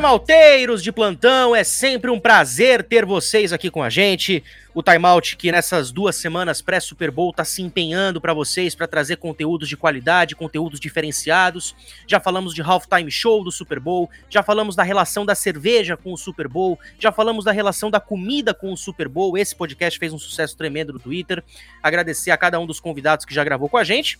Timeouteiros de plantão, é sempre um prazer ter vocês aqui com a gente. O Timeout que nessas duas semanas pré-Super Bowl tá se empenhando para vocês para trazer conteúdos de qualidade, conteúdos diferenciados. Já falamos de halftime show do Super Bowl, já falamos da relação da cerveja com o Super Bowl, já falamos da relação da comida com o Super Bowl. Esse podcast fez um sucesso tremendo no Twitter. Agradecer a cada um dos convidados que já gravou com a gente.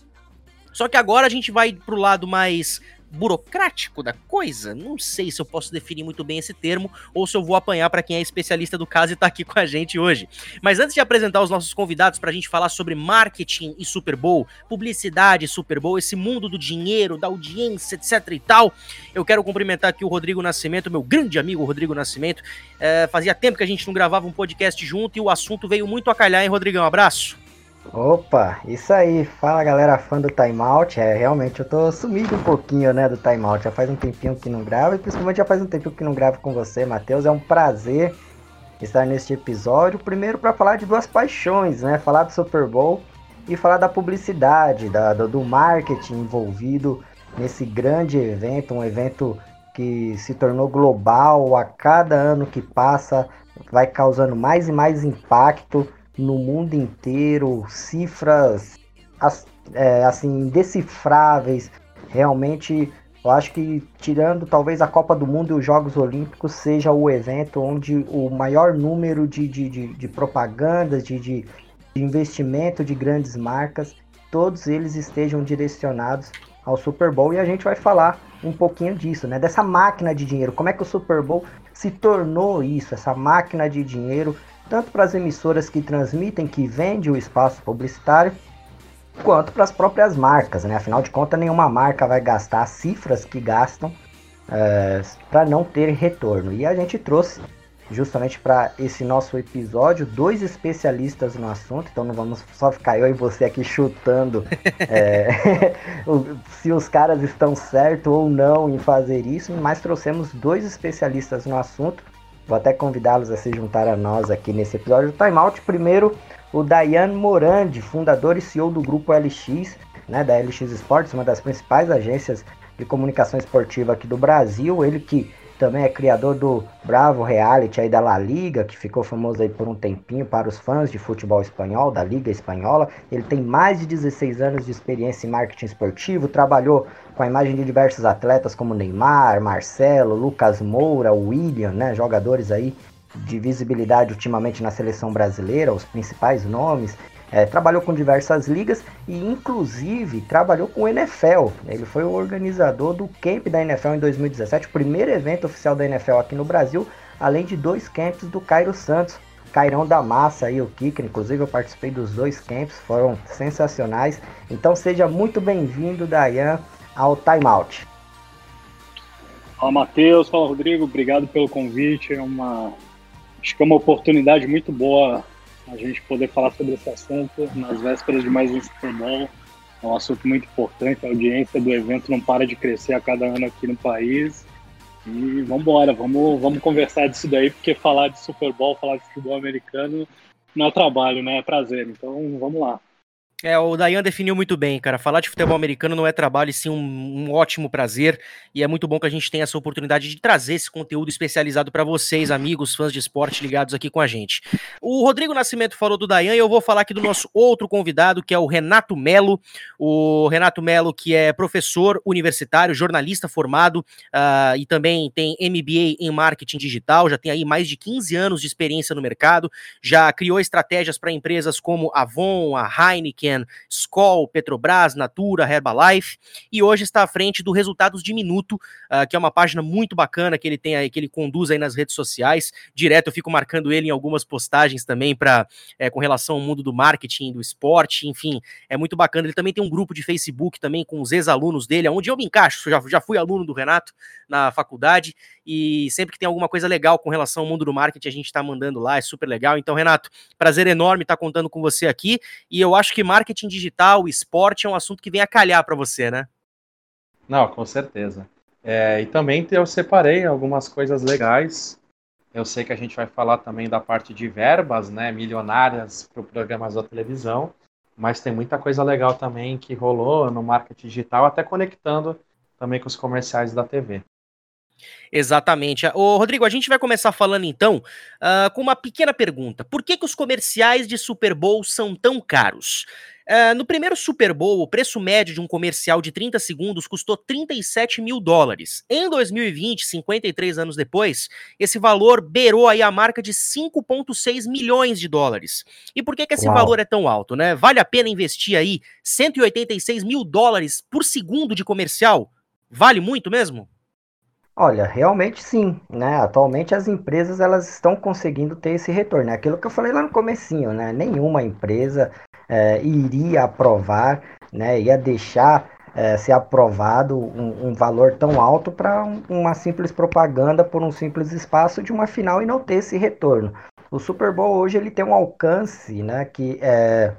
Só que agora a gente vai pro lado mais burocrático da coisa. Não sei se eu posso definir muito bem esse termo ou se eu vou apanhar para quem é especialista do caso e tá aqui com a gente hoje. Mas antes de apresentar os nossos convidados para a gente falar sobre marketing e Super Bowl, publicidade Super Bowl, esse mundo do dinheiro, da audiência, etc e tal, eu quero cumprimentar aqui o Rodrigo Nascimento, meu grande amigo Rodrigo Nascimento. É, fazia tempo que a gente não gravava um podcast junto e o assunto veio muito a calhar, hein, Rodrigão? Um abraço. Opa, isso aí, fala galera fã do Timeout, é, realmente eu tô sumido um pouquinho, né, do Timeout, já faz um tempinho que não gravo, e principalmente já faz um tempinho que não gravo com você, Matheus, é um prazer estar neste episódio, primeiro para falar de duas paixões, né, falar do Super Bowl e falar da publicidade, da, do, do marketing envolvido nesse grande evento, um evento que se tornou global, a cada ano que passa vai causando mais e mais impacto, no mundo inteiro, cifras é, assim indecifráveis. Realmente, eu acho que tirando talvez a Copa do Mundo e os Jogos Olímpicos seja o evento onde o maior número de, de, de, de propagandas, de, de, de investimento de grandes marcas, todos eles estejam direcionados ao Super Bowl e a gente vai falar um pouquinho disso, né? Dessa máquina de dinheiro, como é que o Super Bowl se tornou isso, essa máquina de dinheiro tanto para as emissoras que transmitem, que vendem o espaço publicitário, quanto para as próprias marcas, né? Afinal de contas, nenhuma marca vai gastar as cifras que gastam é, para não ter retorno. E a gente trouxe justamente para esse nosso episódio dois especialistas no assunto, então não vamos só ficar eu e você aqui chutando é, se os caras estão certo ou não em fazer isso, mas trouxemos dois especialistas no assunto Vou até convidá-los a se juntar a nós aqui nesse episódio do Time Out. Primeiro, o Dayan Morandi, fundador e CEO do grupo LX, né, da LX Sports, uma das principais agências de comunicação esportiva aqui do Brasil. Ele que também é criador do Bravo Reality aí da La Liga, que ficou famoso aí por um tempinho para os fãs de futebol espanhol, da Liga Espanhola. Ele tem mais de 16 anos de experiência em marketing esportivo, trabalhou com a imagem de diversos atletas como Neymar, Marcelo, Lucas Moura, William, né, jogadores aí de visibilidade ultimamente na seleção brasileira, os principais nomes. É, trabalhou com diversas ligas e inclusive trabalhou com o NFL. Ele foi o organizador do camp da NFL em 2017, o primeiro evento oficial da NFL aqui no Brasil, além de dois camps do Cairo Santos. Cairão da Massa e o Kicker, inclusive eu participei dos dois camps, foram sensacionais. Então seja muito bem-vindo, Dayan ao timeout. Fala Matheus, fala Rodrigo, obrigado pelo convite. É uma, acho que é uma oportunidade muito boa a gente poder falar sobre esse assunto nas vésperas de mais um Super Bowl. É um assunto muito importante, a audiência do evento não para de crescer a cada ano aqui no país. E vamos embora, vamos, vamos conversar disso daí, porque falar de Super Bowl, falar de futebol americano não é trabalho, né? É prazer. Então vamos lá. É, o Dayan definiu muito bem, cara. Falar de futebol americano não é trabalho, e sim um, um, ótimo prazer. E é muito bom que a gente tenha essa oportunidade de trazer esse conteúdo especializado para vocês, amigos, fãs de esporte ligados aqui com a gente. O Rodrigo Nascimento falou do Dayan e eu vou falar aqui do nosso outro convidado, que é o Renato Melo. O Renato Melo, que é professor universitário, jornalista formado uh, e também tem MBA em marketing digital, já tem aí mais de 15 anos de experiência no mercado, já criou estratégias para empresas como Avon, a Heineken Heineken, Petrobras, Natura, Herbalife, e hoje está à frente do Resultados de Minuto, uh, que é uma página muito bacana que ele tem aí, que ele conduz aí nas redes sociais. Direto eu fico marcando ele em algumas postagens também para é, com relação ao mundo do marketing, do esporte, enfim, é muito bacana. Ele também tem um grupo de Facebook também com os ex-alunos dele, onde eu me encaixo, já, já fui aluno do Renato na faculdade, e sempre que tem alguma coisa legal com relação ao mundo do marketing, a gente está mandando lá, é super legal. Então, Renato, prazer enorme estar tá contando com você aqui, e eu acho que marketing digital, esporte é um assunto que vem a calhar para você, né? Não, com certeza. É, e também eu separei algumas coisas legais. Eu sei que a gente vai falar também da parte de verbas, né, milionárias para programas da televisão, mas tem muita coisa legal também que rolou no marketing digital, até conectando também com os comerciais da TV. Exatamente. Ô, Rodrigo, a gente vai começar falando então uh, com uma pequena pergunta. Por que, que os comerciais de Super Bowl são tão caros? Uh, no primeiro Super Bowl, o preço médio de um comercial de 30 segundos custou 37 mil dólares. Em 2020, 53 anos depois, esse valor beirou aí a marca de 5,6 milhões de dólares. E por que, que esse Uau. valor é tão alto, né? Vale a pena investir aí 186 mil dólares por segundo de comercial? Vale muito mesmo? Olha, realmente sim, né? Atualmente as empresas elas estão conseguindo ter esse retorno. É aquilo que eu falei lá no comecinho, né? Nenhuma empresa é, iria aprovar, né, ia deixar é, ser aprovado um, um, valor tão alto para um, uma simples propaganda por um simples espaço de uma final e não ter esse retorno. O Super Bowl hoje ele tem um alcance, né, que é,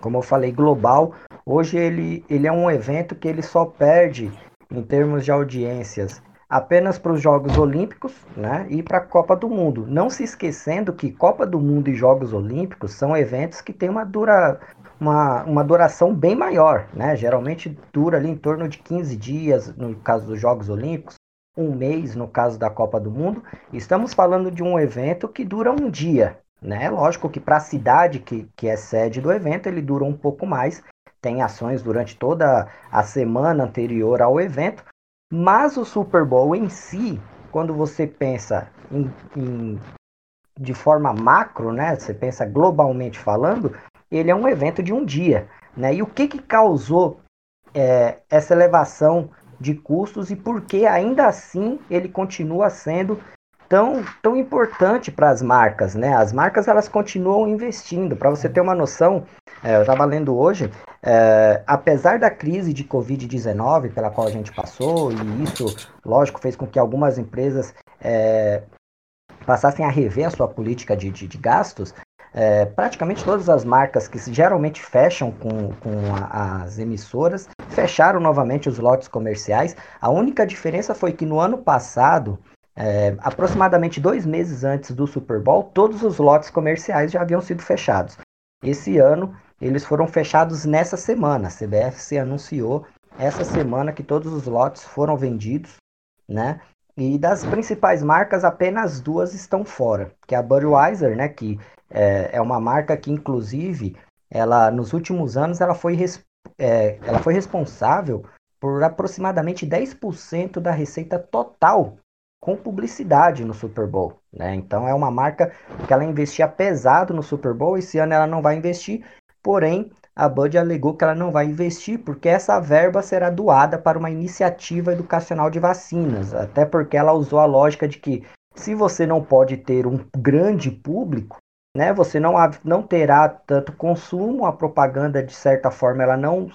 como eu falei, global. Hoje ele, ele é um evento que ele só perde em termos de audiências apenas para os Jogos Olímpicos né, e para a Copa do Mundo. Não se esquecendo que Copa do Mundo e Jogos Olímpicos são eventos que têm uma, dura, uma, uma duração bem maior. Né? Geralmente dura ali em torno de 15 dias, no caso dos Jogos Olímpicos, um mês no caso da Copa do Mundo. Estamos falando de um evento que dura um dia. Né? Lógico que para a cidade que, que é sede do evento, ele dura um pouco mais. Tem ações durante toda a semana anterior ao evento, mas o Super Bowl em si, quando você pensa em, em, de forma macro, né? Você pensa globalmente falando, ele é um evento de um dia, né? E o que, que causou é, essa elevação de custos e por que ainda assim ele continua sendo tão, tão importante para as marcas, né? As marcas elas continuam investindo. Para você ter uma noção, é, eu estava lendo hoje, é, apesar da crise de Covid-19 pela qual a gente passou, e isso, lógico, fez com que algumas empresas é, passassem a rever a sua política de, de, de gastos, é, praticamente todas as marcas que geralmente fecham com, com a, as emissoras fecharam novamente os lotes comerciais. A única diferença foi que no ano passado é, aproximadamente dois meses antes do Super Bowl, todos os lotes comerciais já haviam sido fechados. Esse ano, eles foram fechados nessa semana. A CBF se anunciou essa semana que todos os lotes foram vendidos, né? E das principais marcas, apenas duas estão fora, que é a Budweiser, né? Que é, é uma marca que, inclusive, ela nos últimos anos ela foi, é, ela foi responsável por aproximadamente 10% da receita total com publicidade no Super Bowl, né? Então é uma marca que ela investia pesado no Super Bowl, esse ano ela não vai investir, porém a Bud alegou que ela não vai investir porque essa verba será doada para uma iniciativa educacional de vacinas, até porque ela usou a lógica de que se você não pode ter um grande público, né, você não, não terá tanto consumo, a propaganda de certa forma ela não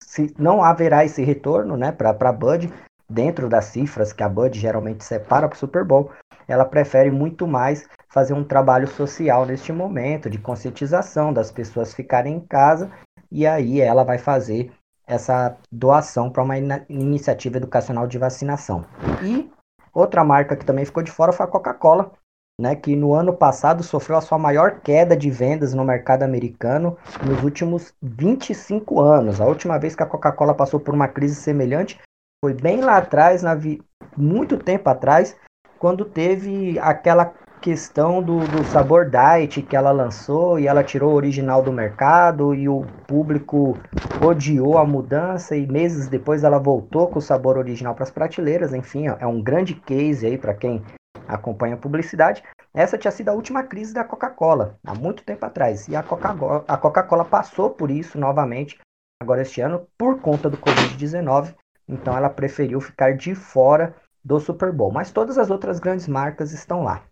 se, não haverá esse retorno, né, para a Bud, dentro das cifras que a Bud geralmente separa para o Super Bowl, ela prefere muito mais fazer um trabalho social neste momento, de conscientização das pessoas ficarem em casa, e aí ela vai fazer essa doação para uma in iniciativa educacional de vacinação. E outra marca que também ficou de fora foi a Coca-Cola, né, que no ano passado sofreu a sua maior queda de vendas no mercado americano nos últimos 25 anos. A última vez que a Coca-Cola passou por uma crise semelhante foi bem lá atrás, na vi... muito tempo atrás, quando teve aquela questão do, do sabor diet que ela lançou e ela tirou o original do mercado e o público odiou a mudança e meses depois ela voltou com o sabor original para as prateleiras. Enfim, é um grande case aí para quem acompanha a publicidade. Essa tinha sido a última crise da Coca-Cola, há muito tempo atrás. E a Coca-Cola Coca passou por isso novamente agora este ano por conta do Covid-19 então ela preferiu ficar de fora do Super Bowl. Mas todas as outras grandes marcas estão lá.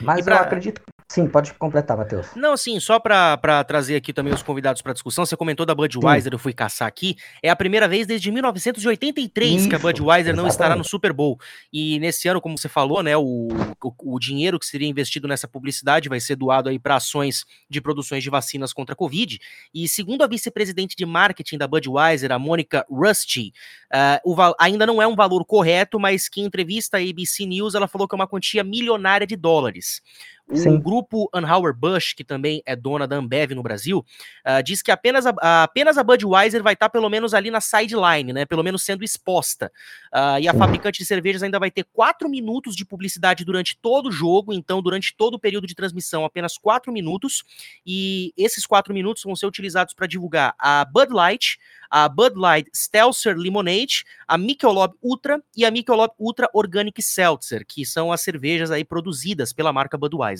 Mas pra... eu acredito Sim, pode completar, Matheus. Não, sim, só para trazer aqui também os convidados para discussão, você comentou da Budweiser, sim. eu fui caçar aqui, é a primeira vez desde 1983 Isso, que a Budweiser exatamente. não estará no Super Bowl. E nesse ano, como você falou, né, o, o, o dinheiro que seria investido nessa publicidade vai ser doado aí para ações de produções de vacinas contra a Covid. E segundo a vice-presidente de marketing da Budweiser, a Mônica Rusty, Uh, o, ainda não é um valor correto, mas que em entrevista à ABC News ela falou que é uma quantia milionária de dólares. O Sim. grupo Anheuer-Busch, que também é dona da Ambev no Brasil, uh, diz que apenas a, apenas a Budweiser vai estar pelo menos ali na sideline, né? Pelo menos sendo exposta. Uh, e a fabricante de cervejas ainda vai ter quatro minutos de publicidade durante todo o jogo, então durante todo o período de transmissão, apenas quatro minutos. E esses quatro minutos vão ser utilizados para divulgar a Bud Light, a Bud Light Stelzer Lemonade, a Michelob Ultra e a Michelob Ultra Organic Seltzer, que são as cervejas aí produzidas pela marca Budweiser.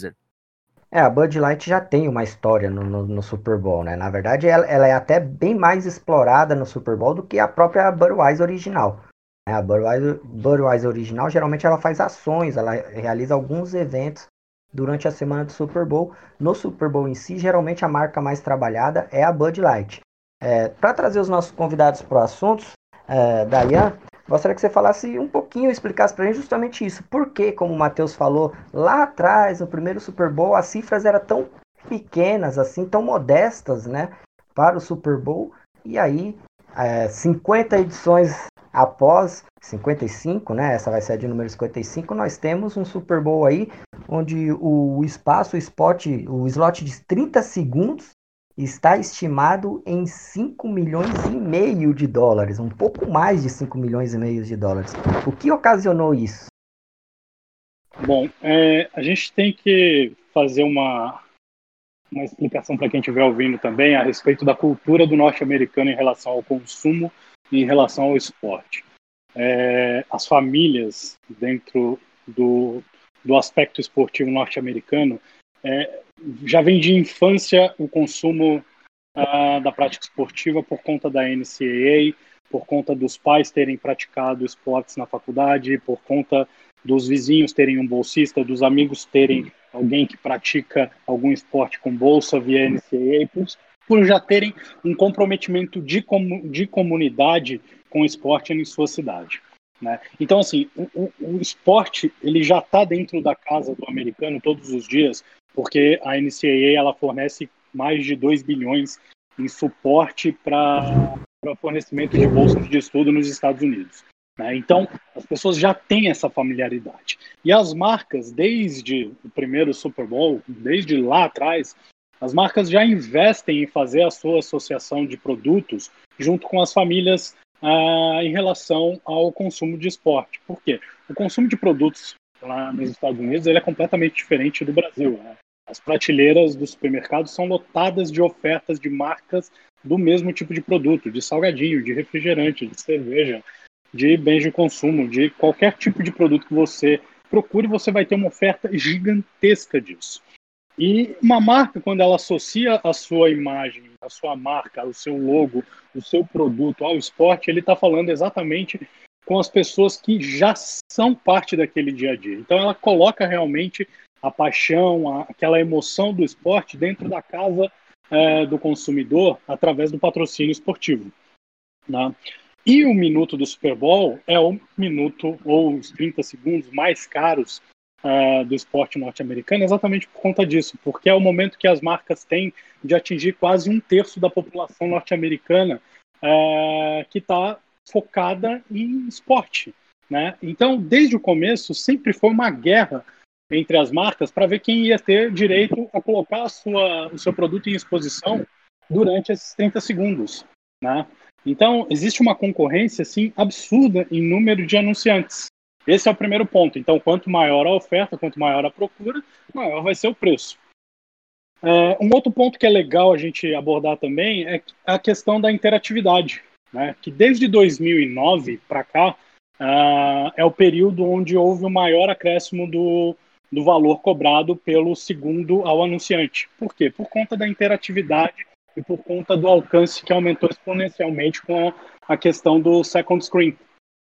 É, a Bud Light já tem uma história no, no, no Super Bowl, né? Na verdade, ela, ela, é até bem mais explorada no Super Bowl do que a própria Budweiser original. É, a Budweiser, Budweiser original, geralmente ela faz ações, ela realiza alguns eventos durante a semana do Super Bowl. No Super Bowl em si, geralmente a marca mais trabalhada é a Bud Light. É, Para trazer os nossos convidados para o assunto, é, Dayan, gostaria que você falasse um pouquinho, explicasse para a gente justamente isso. Por que, como o Matheus falou, lá atrás, no primeiro Super Bowl, as cifras eram tão pequenas, assim, tão modestas, né, para o Super Bowl, e aí, é, 50 edições após 55, né? Essa vai ser a de número 55. Nós temos um Super Bowl aí onde o espaço, o spot, o slot de 30 segundos está estimado em 5 milhões e meio de dólares, um pouco mais de 5 milhões e meio de dólares. O que ocasionou isso? Bom, é, a gente tem que fazer uma, uma explicação para quem estiver ouvindo também a respeito da cultura do norte-americano em relação ao consumo e em relação ao esporte. É, as famílias dentro do, do aspecto esportivo norte-americano é, já vem de infância o consumo uh, da prática esportiva por conta da NCAA, por conta dos pais terem praticado esportes na faculdade, por conta dos vizinhos terem um bolsista, dos amigos terem alguém que pratica algum esporte com bolsa via NCAA, por, por já terem um comprometimento de, comu de comunidade com o esporte em sua cidade. Né? Então, assim, o, o, o esporte ele já está dentro da casa do americano todos os dias, porque a NCAA ela fornece mais de 2 bilhões em suporte para fornecimento de bolsas de estudo nos Estados Unidos. Né? Então, as pessoas já têm essa familiaridade. E as marcas, desde o primeiro Super Bowl, desde lá atrás, as marcas já investem em fazer a sua associação de produtos junto com as famílias ah, em relação ao consumo de esporte. Por quê? O consumo de produtos lá nos Estados Unidos ele é completamente diferente do Brasil. Né? As prateleiras dos supermercados são lotadas de ofertas de marcas do mesmo tipo de produto, de salgadinho, de refrigerante, de cerveja, de bens de consumo, de qualquer tipo de produto que você procure, você vai ter uma oferta gigantesca disso. E uma marca, quando ela associa a sua imagem, a sua marca, o seu logo, o seu produto ao esporte, ele está falando exatamente com as pessoas que já são parte daquele dia a dia. Então ela coloca realmente a paixão, a, aquela emoção do esporte dentro da casa é, do consumidor através do patrocínio esportivo. Né? E o minuto do Super Bowl é o minuto ou os 30 segundos mais caros uh, do esporte norte-americano, exatamente por conta disso, porque é o momento que as marcas têm de atingir quase um terço da população norte-americana uh, que está focada em esporte. Né? Então, desde o começo, sempre foi uma guerra entre as marcas para ver quem ia ter direito a colocar a sua, o seu produto em exposição durante esses 30 segundos. Né? Então, existe uma concorrência assim, absurda em número de anunciantes. Esse é o primeiro ponto. Então, quanto maior a oferta, quanto maior a procura, maior vai ser o preço. É, um outro ponto que é legal a gente abordar também é a questão da interatividade, né? que desde 2009 para cá uh, é o período onde houve o maior acréscimo do, do valor cobrado pelo segundo ao anunciante. Por quê? Por conta da interatividade e por conta do alcance que aumentou exponencialmente com a questão do second screen.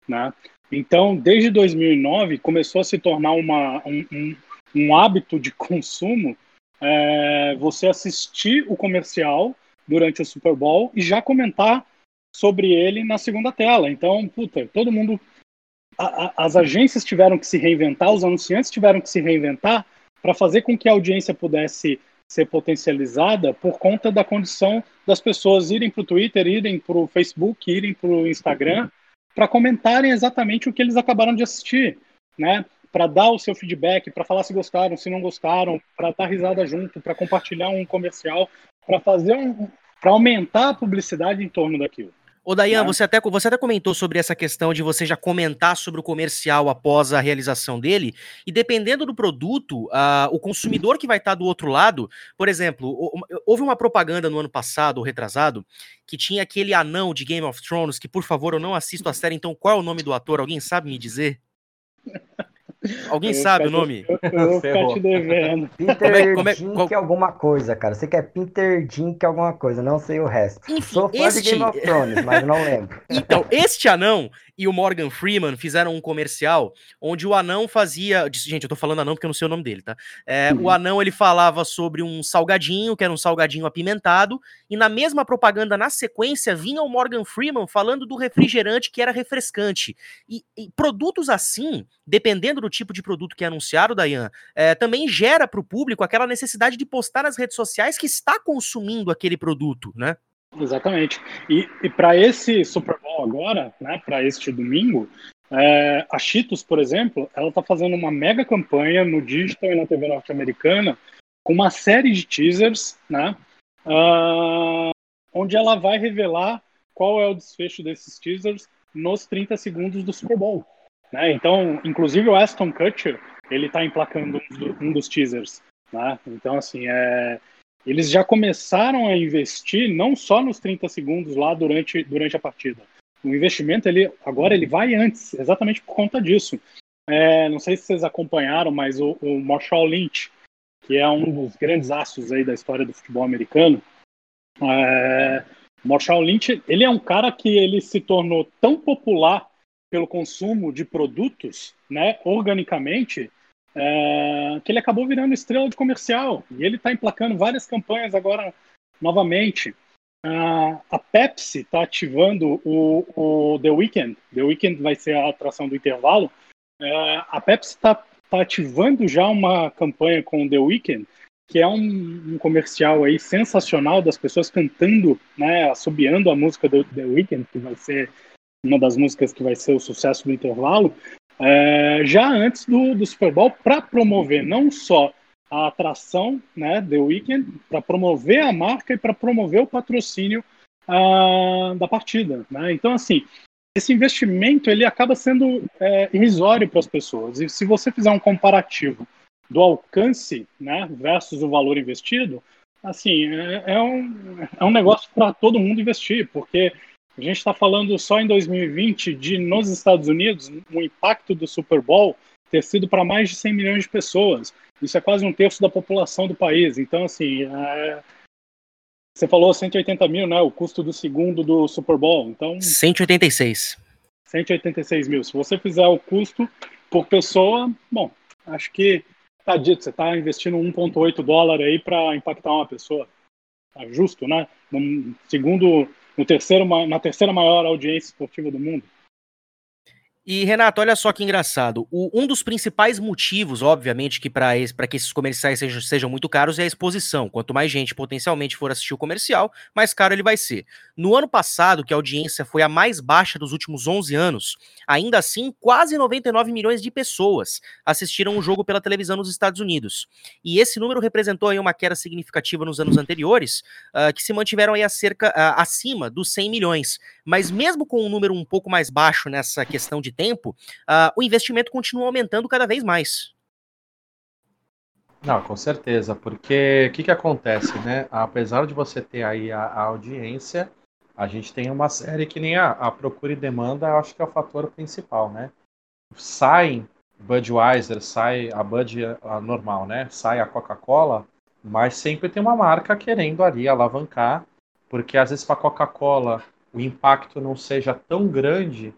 Né? Então, desde 2009, começou a se tornar uma, um, um, um hábito de consumo é, você assistir o comercial durante o Super Bowl e já comentar sobre ele na segunda tela. Então, puta, todo mundo a, a, as agências tiveram que se reinventar, os anunciantes tiveram que se reinventar para fazer com que a audiência pudesse ser potencializada por conta da condição das pessoas irem para o Twitter, irem para o Facebook, irem para o Instagram para comentarem exatamente o que eles acabaram de assistir, né? Para dar o seu feedback, para falar se gostaram, se não gostaram, para dar risada junto, para compartilhar um comercial, para fazer um, para aumentar a publicidade em torno daquilo. Ô, Dayan, você até, você até comentou sobre essa questão de você já comentar sobre o comercial após a realização dele, e dependendo do produto, uh, o consumidor que vai estar tá do outro lado, por exemplo, houve uma propaganda no ano passado, ou retrasado, que tinha aquele anão de Game of Thrones, que por favor eu não assisto a série, então qual é o nome do ator? Alguém sabe me dizer? Alguém sabe o nome? Eu, vou ficar te devendo. Peter como é, como é, qual... que alguma coisa, cara. Você quer Peter Dink alguma coisa, não sei o resto. Enfim, Sou fã este... de Game of Thrones, mas não lembro. Então, este anão e o Morgan Freeman fizeram um comercial onde o anão fazia. Gente, eu tô falando anão porque eu não sei o nome dele, tá? É, uhum. O anão ele falava sobre um salgadinho, que era um salgadinho apimentado, e na mesma propaganda, na sequência, vinha o Morgan Freeman falando do refrigerante que era refrescante. E, e produtos assim, dependendo do tipo de produto que é anunciado, Dayan, é, também gera para o público aquela necessidade de postar nas redes sociais que está consumindo aquele produto, né? Exatamente. E, e para esse Super Bowl agora, né, para este domingo, é, a Cheetos, por exemplo, ela está fazendo uma mega campanha no digital e na TV norte-americana com uma série de teasers, né, uh, onde ela vai revelar qual é o desfecho desses teasers nos 30 segundos do Super Bowl. Né? Então, inclusive o Aston Kutcher, ele está emplacando um dos teasers. Né? Então, assim, é, eles já começaram a investir não só nos 30 segundos lá durante, durante a partida. O investimento ele agora ele vai antes, exatamente por conta disso. É, não sei se vocês acompanharam, mas o, o, Marshall Lynch, que é um dos grandes astros aí da história do futebol americano, é, Marshall Lynch, ele é um cara que ele se tornou tão popular pelo consumo de produtos, né, organicamente, é, que ele acabou virando estrela de comercial. E ele está emplacando várias campanhas agora novamente. Uh, a Pepsi está ativando o, o, The Weeknd. The Weeknd vai ser a atração do intervalo. Uh, a Pepsi está tá ativando já uma campanha com o The Weeknd, que é um, um, comercial aí sensacional das pessoas cantando, né, assobiando a música do The Weeknd, que vai ser uma das músicas que vai ser o sucesso do intervalo é, já antes do, do Super Bowl para promover não só a atração, né, The Weeknd, para promover a marca e para promover o patrocínio uh, da partida, né? Então assim, esse investimento ele acaba sendo é, irrisório para as pessoas. E se você fizer um comparativo do alcance, né, versus o valor investido, assim, é, é um, é um negócio para todo mundo investir, porque a gente está falando só em 2020 de, nos Estados Unidos, o impacto do Super Bowl ter sido para mais de 100 milhões de pessoas. Isso é quase um terço da população do país. Então, assim, é... você falou 180 mil, né? O custo do segundo do Super Bowl. Então, 186. 186 mil. Se você fizer o custo por pessoa, bom, acho que tá dito, você está investindo 1,8 dólar aí para impactar uma pessoa. Tá justo, né? segundo no terceiro, na terceira maior audiência esportiva do mundo. E, Renato, olha só que engraçado. O, um dos principais motivos, obviamente, que para que esses comerciais sejam, sejam, muito caros é a exposição. Quanto mais gente potencialmente for assistir o comercial, mais caro ele vai ser. No ano passado, que a audiência foi a mais baixa dos últimos 11 anos, ainda assim, quase 99 milhões de pessoas assistiram o jogo pela televisão nos Estados Unidos. E esse número representou aí uma queda significativa nos anos anteriores, uh, que se mantiveram aí cerca, uh, acima dos 100 milhões. Mas mesmo com um número um pouco mais baixo nessa questão de de tempo, uh, o investimento continua aumentando cada vez mais. Não, com certeza, porque o que, que acontece, né? Apesar de você ter aí a, a audiência, a gente tem uma série que nem a, a procura e demanda, acho que é o fator principal, né? Sai Budweiser, sai a Bud a normal, né? Sai a Coca-Cola, mas sempre tem uma marca querendo ali alavancar, porque às vezes para a Coca-Cola o impacto não seja tão grande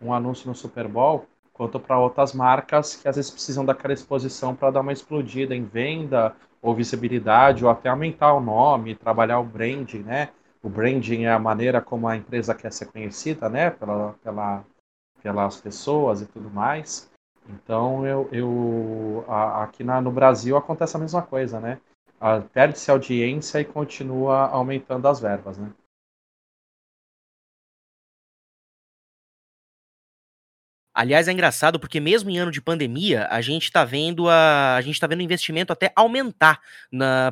um anúncio no Super Bowl, quanto para outras marcas que às vezes precisam daquela exposição para dar uma explodida em venda ou visibilidade, ou até aumentar o nome, trabalhar o branding, né? O branding é a maneira como a empresa quer ser conhecida, né? Pela, pela, pelas pessoas e tudo mais. Então, eu, eu a, aqui na, no Brasil acontece a mesma coisa, né? Perde-se audiência e continua aumentando as verbas, né? Aliás, é engraçado porque mesmo em ano de pandemia, a gente está vendo a, a gente tá vendo o investimento até aumentar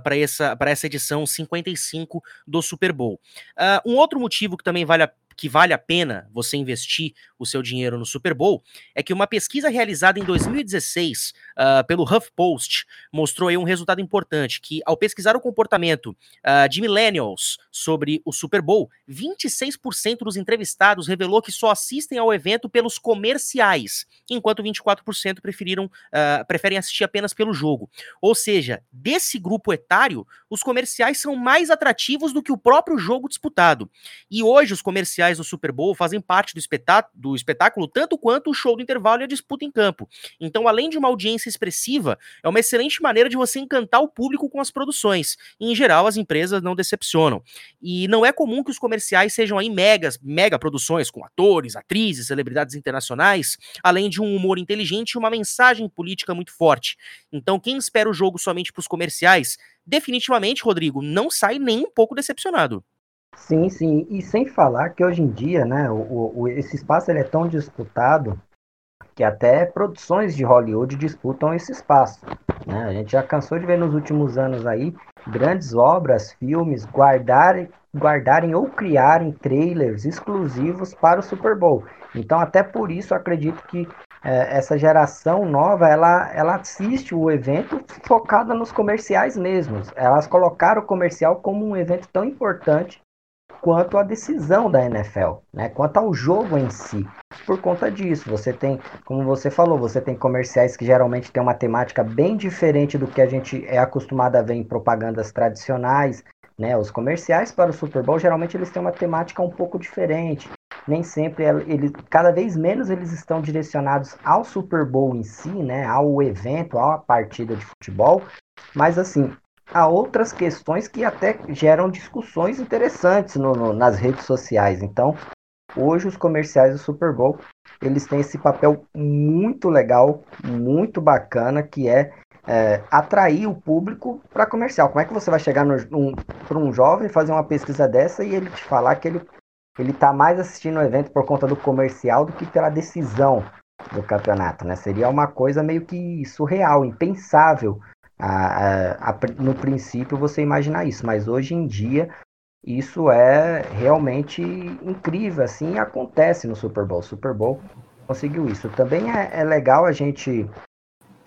para essa, essa edição 55 do Super Bowl. Uh, um outro motivo que também vale a que vale a pena você investir o seu dinheiro no Super Bowl é que uma pesquisa realizada em 2016 uh, ah, pelo HuffPost mostrou aí um resultado importante, que ao pesquisar o comportamento uh, de millennials sobre o Super Bowl, 26% dos entrevistados revelou que só assistem ao evento pelos comerciais, enquanto 24% preferiram, uh, preferem assistir apenas pelo jogo. Ou seja, desse grupo etário, os comerciais são mais atrativos do que o próprio jogo disputado. E hoje os comerciais comerciais do Super Bowl fazem parte do, do espetáculo tanto quanto o show do intervalo e a disputa em campo. Então, além de uma audiência expressiva, é uma excelente maneira de você encantar o público com as produções. E, em geral, as empresas não decepcionam. E não é comum que os comerciais sejam aí megas, mega produções com atores, atrizes, celebridades internacionais, além de um humor inteligente e uma mensagem política muito forte. Então, quem espera o jogo somente para os comerciais, definitivamente, Rodrigo, não sai nem um pouco decepcionado. Sim, sim. E sem falar que hoje em dia, né, o, o, esse espaço ele é tão disputado que até produções de Hollywood disputam esse espaço. Né? A gente já cansou de ver nos últimos anos aí grandes obras, filmes guardarem, guardarem ou criarem trailers exclusivos para o Super Bowl. Então, até por isso, acredito que é, essa geração nova ela, ela assiste o evento focada nos comerciais mesmos. Elas colocaram o comercial como um evento tão importante quanto à decisão da NFL, né? Quanto ao jogo em si. Por conta disso, você tem, como você falou, você tem comerciais que geralmente têm uma temática bem diferente do que a gente é acostumado a ver em propagandas tradicionais, né? Os comerciais para o Super Bowl geralmente eles têm uma temática um pouco diferente. Nem sempre eles, cada vez menos eles estão direcionados ao Super Bowl em si, né? Ao evento, à partida de futebol. Mas assim, há outras questões que até geram discussões interessantes no, no, nas redes sociais. Então, hoje os comerciais do Super Bowl eles têm esse papel muito legal, muito bacana, que é, é atrair o público para comercial. Como é que você vai chegar um, para um jovem fazer uma pesquisa dessa e ele te falar que ele ele está mais assistindo o evento por conta do comercial do que pela decisão do campeonato, né? Seria uma coisa meio que surreal, impensável a, a, a, no princípio você imaginar isso, mas hoje em dia isso é realmente incrível, assim acontece no Super Bowl. Super Bowl conseguiu isso. Também é, é legal a gente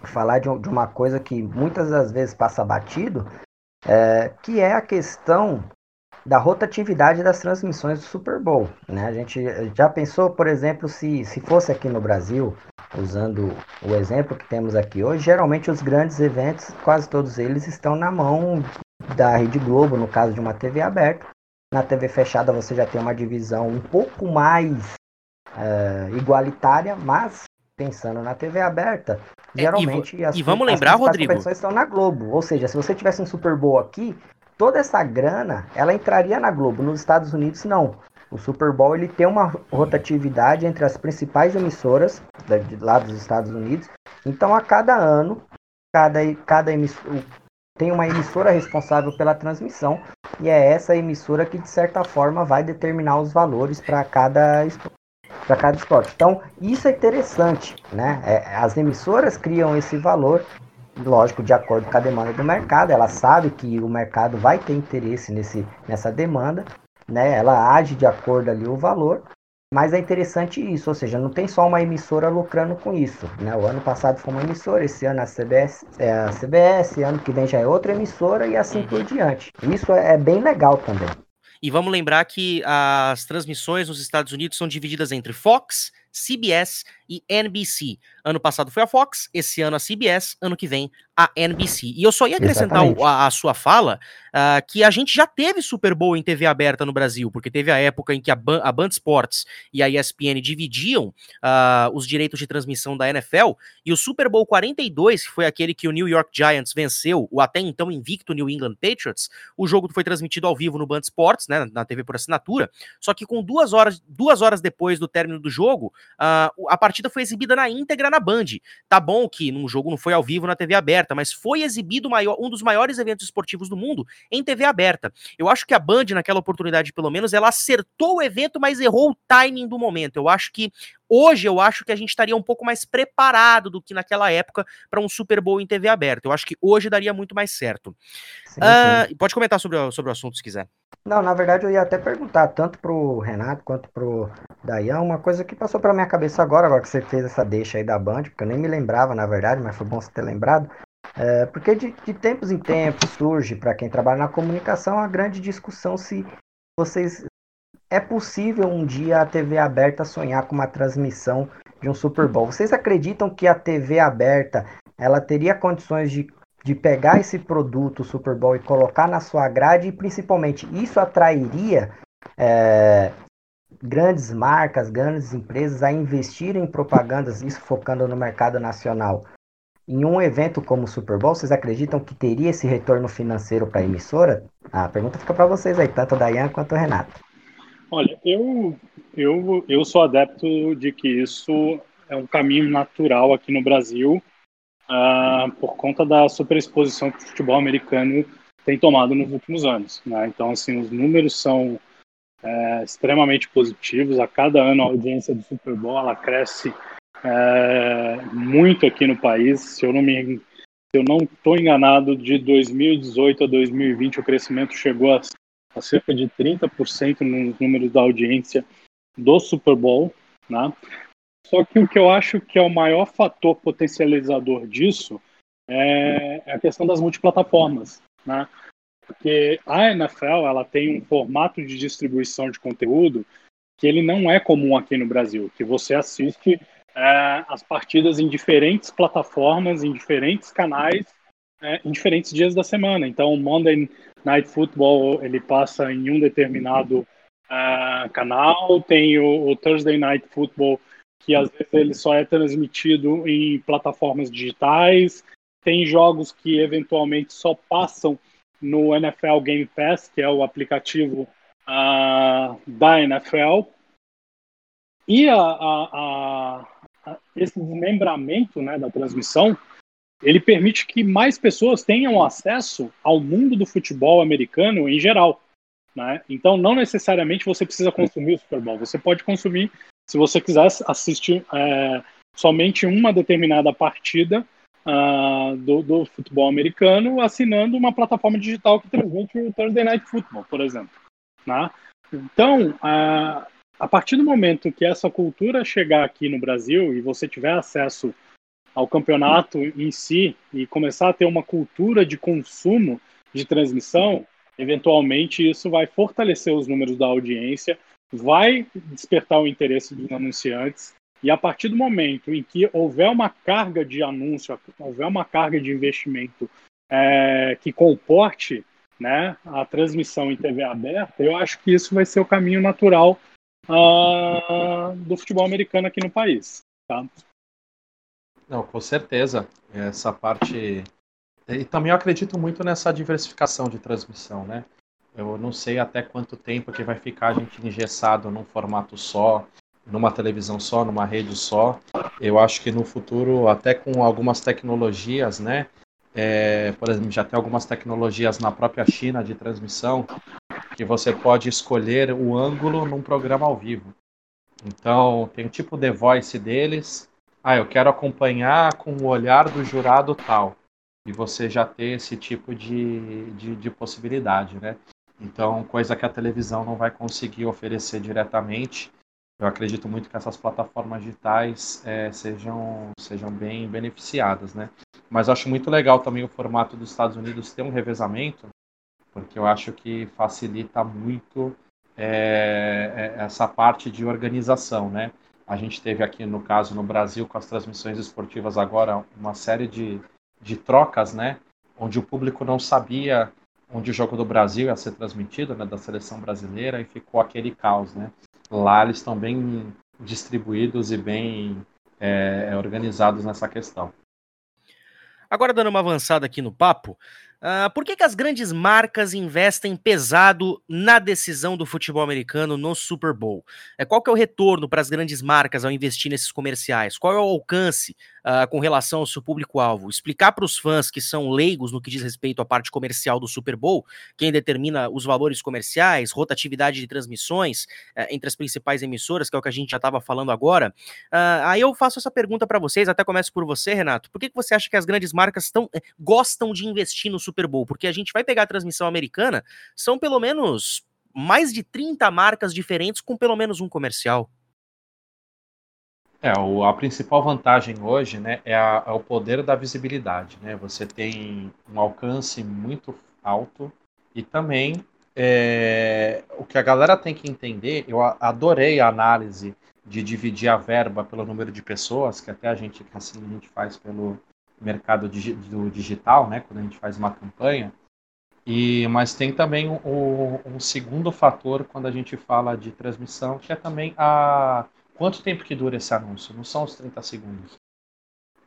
falar de, de, uma coisa que muitas das vezes passa batido, é, que é a questão da rotatividade das transmissões do Super Bowl. Né? A gente já pensou, por exemplo, se, se fosse aqui no Brasil, usando o exemplo que temos aqui hoje, geralmente os grandes eventos, quase todos eles estão na mão da Rede Globo, no caso de uma TV aberta. Na TV fechada você já tem uma divisão um pouco mais uh, igualitária, mas pensando na TV aberta, geralmente é, e, as, e vamos lembrar, Rodrigo, estão na Globo. Ou seja, se você tivesse um Super Bowl aqui, toda essa grana ela entraria na Globo. Nos Estados Unidos não. O Super Bowl ele tem uma rotatividade entre as principais emissoras de lá dos Estados Unidos. Então, a cada ano, cada, cada tem uma emissora responsável pela transmissão e é essa emissora que, de certa forma, vai determinar os valores para cada para cada esporte. Então, isso é interessante, né? É, as emissoras criam esse valor, lógico, de acordo com a demanda do mercado. Ela sabe que o mercado vai ter interesse nesse, nessa demanda né? Ela age de acordo ali o valor, mas é interessante isso, ou seja, não tem só uma emissora lucrando com isso, né? O ano passado foi uma emissora, esse ano a CBS, é a CBS, ano que vem já é outra emissora e assim por diante. Isso é bem legal também. E vamos lembrar que as transmissões nos Estados Unidos são divididas entre Fox, CBS e NBC. Ano passado foi a Fox, esse ano a CBS, ano que vem a NBC. E eu só ia acrescentar a, a, sua fala uh, que a gente já teve Super Bowl em TV aberta no Brasil, porque teve a época em que a, Ban a Band Sports e a ESPN dividiam uh, os direitos de transmissão da NFL, e o Super Bowl 42, que foi aquele que o New York Giants venceu o até então invicto New England Patriots, o jogo foi transmitido ao vivo no Band Sports, né, na TV por assinatura, só que com duas horas, duas horas depois do término do jogo, uh, a partida foi exibida na íntegra na Band. Tá bom que num jogo não foi ao vivo na TV aberta, mas foi exibido maior, um dos maiores eventos esportivos do mundo em TV aberta. Eu acho que a Band, naquela oportunidade, pelo menos, ela acertou o evento, mas errou o timing do momento. Eu acho que hoje eu acho que a gente estaria um pouco mais preparado do que naquela época para um Super Bowl em TV aberta. Eu acho que hoje daria muito mais certo. Sim, uh, sim. Pode comentar sobre o, sobre o assunto se quiser. Não, na verdade eu ia até perguntar, tanto pro Renato quanto pro Dayan, uma coisa que passou pela minha cabeça agora, agora que você fez essa deixa aí da Band, porque eu nem me lembrava, na verdade, mas foi bom você ter lembrado. É, porque de, de, tempos em tempos surge, para quem trabalha na comunicação, a grande discussão se vocês. É possível um dia a TV aberta sonhar com uma transmissão de um Super Bowl? Vocês acreditam que a TV aberta ela teria condições de de pegar esse produto Super Bowl e colocar na sua grade e principalmente isso atrairia é, grandes marcas, grandes empresas a investirem em propagandas, isso focando no mercado nacional. Em um evento como o Super Bowl, vocês acreditam que teria esse retorno financeiro para a emissora? A pergunta fica para vocês aí, tanto a Dayan quanto o Renato. Olha, eu, eu, eu sou adepto de que isso é um caminho natural aqui no Brasil uh, por conta da superexposição que o futebol americano tem tomado nos últimos anos. Né? Então, assim, os números são é, extremamente positivos. A cada ano a audiência do Super Bowl ela cresce é, muito aqui no país. Se eu não me se eu não estou enganado, de 2018 a 2020 o crescimento chegou a, a cerca de 30% nos números da audiência do Super Bowl. Né? Só que o que eu acho que é o maior fator potencializador disso é, a questão das multiplataformas, né? Porque a NFL ela tem um formato de distribuição de conteúdo que ele não é comum aqui no Brasil, que você assiste é, as partidas em diferentes plataformas, em diferentes canais, é, em diferentes dias da semana. Então, o Monday Night Football ele passa em um determinado uh, canal, tem o, o Thursday Night Football que às vezes ele só é transmitido em plataformas digitais. Tem jogos que eventualmente só passam no NFL Game Pass, que é o aplicativo uh, da NFL. E a, a, a, esse desmembramento né, da transmissão, ele permite que mais pessoas tenham acesso ao mundo do futebol americano em geral. Né? Então, não necessariamente você precisa consumir o Super Bowl, você pode consumir se você quiser assistir é, somente uma determinada partida uh, do, do, futebol americano, assinando uma plataforma digital que transmite o Thursday Night Football, por exemplo. Né? Então, uh, a partir do momento que essa cultura chegar aqui no Brasil e você tiver acesso ao campeonato em si e começar a ter uma cultura de consumo de transmissão, eventualmente isso vai fortalecer os números da audiência vai despertar o interesse dos anunciantes e a partir do momento em que houver uma carga de anúncio, houver uma carga de investimento é, que comporte né, a transmissão em TV aberta, eu acho que isso vai ser o caminho natural uh, do futebol americano aqui no país. Tá? Não, com certeza. Essa parte. E também eu acredito muito nessa diversificação de transmissão, né? Eu não sei até quanto tempo que vai ficar a gente engessado num formato só, numa televisão só, numa rede só. Eu acho que no futuro, até com algumas tecnologias, né? É, por exemplo, já tem algumas tecnologias na própria China de transmissão que você pode escolher o ângulo num programa ao vivo. Então, tem o tipo The Voice deles. Ah, eu quero acompanhar com o olhar do jurado tal. E você já ter esse tipo de, de, de possibilidade, né? Então, coisa que a televisão não vai conseguir oferecer diretamente. Eu acredito muito que essas plataformas digitais é, sejam, sejam bem beneficiadas, né? Mas acho muito legal também o formato dos Estados Unidos ter um revezamento, porque eu acho que facilita muito é, é essa parte de organização, né? A gente teve aqui, no caso, no Brasil, com as transmissões esportivas agora, uma série de, de trocas, né? Onde o público não sabia onde o jogo do Brasil ia ser transmitido, né, da seleção brasileira, e ficou aquele caos, né? Lá eles estão bem distribuídos e bem é, organizados nessa questão. Agora, dando uma avançada aqui no papo, uh, por que, que as grandes marcas investem pesado na decisão do futebol americano no Super Bowl? É, qual que é o retorno para as grandes marcas ao investir nesses comerciais? Qual é o alcance uh, com relação ao seu público-alvo. Explicar para os fãs que são leigos no que diz respeito à parte comercial do Super Bowl, quem determina os valores comerciais, rotatividade de transmissões uh, entre as principais emissoras, que é o que a gente já estava falando agora. Uh, aí eu faço essa pergunta para vocês, até começo por você, Renato. Por que, que você acha que as grandes marcas tão, eh, gostam de investir no Super Bowl? Porque a gente vai pegar a transmissão americana, são pelo menos mais de 30 marcas diferentes com pelo menos um comercial. É, o, a principal vantagem hoje né, é, a, é, o poder da visibilidade. Né? Você tem um alcance muito alto e também é, o que a galera tem que entender, eu adorei a análise de dividir a verba pelo número de pessoas, que até a gente, assim, a gente faz pelo mercado digi do digital, né, quando a gente faz uma campanha, e, mas tem também um, um segundo fator quando a gente fala de transmissão, que é também a quanto tempo que dura esse anúncio? Não são os 30 segundos.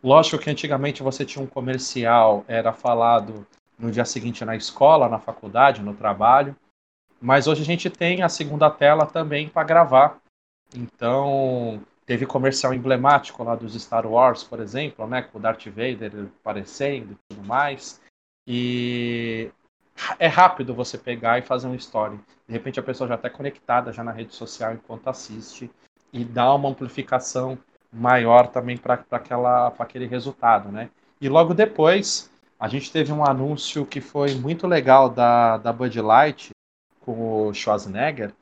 Lógico que antigamente você tinha um comercial, era falado no dia seguinte na escola, na faculdade, no trabalho, mas hoje a gente tem a segunda tela também para gravar. Então, teve comercial emblemático lá dos Star Wars, por exemplo, né, com o Darth Vader aparecendo e tudo mais. E é rápido você pegar e fazer um story. De repente a pessoa já está conectada já na rede social enquanto assiste e dá uma amplificação maior também para aquele resultado, né? E logo depois a gente teve um anúncio que foi muito legal da, da Bud Light com o Schwarzenegger.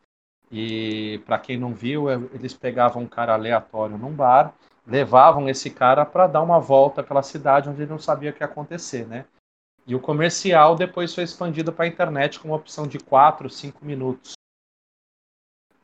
E para quem não viu, é, eles pegavam um cara aleatório num bar, levavam esse cara para dar uma volta pela cidade onde ele não sabia o que ia acontecer, né? E o comercial depois foi expandido para a internet com uma opção de 4, 5 minutos.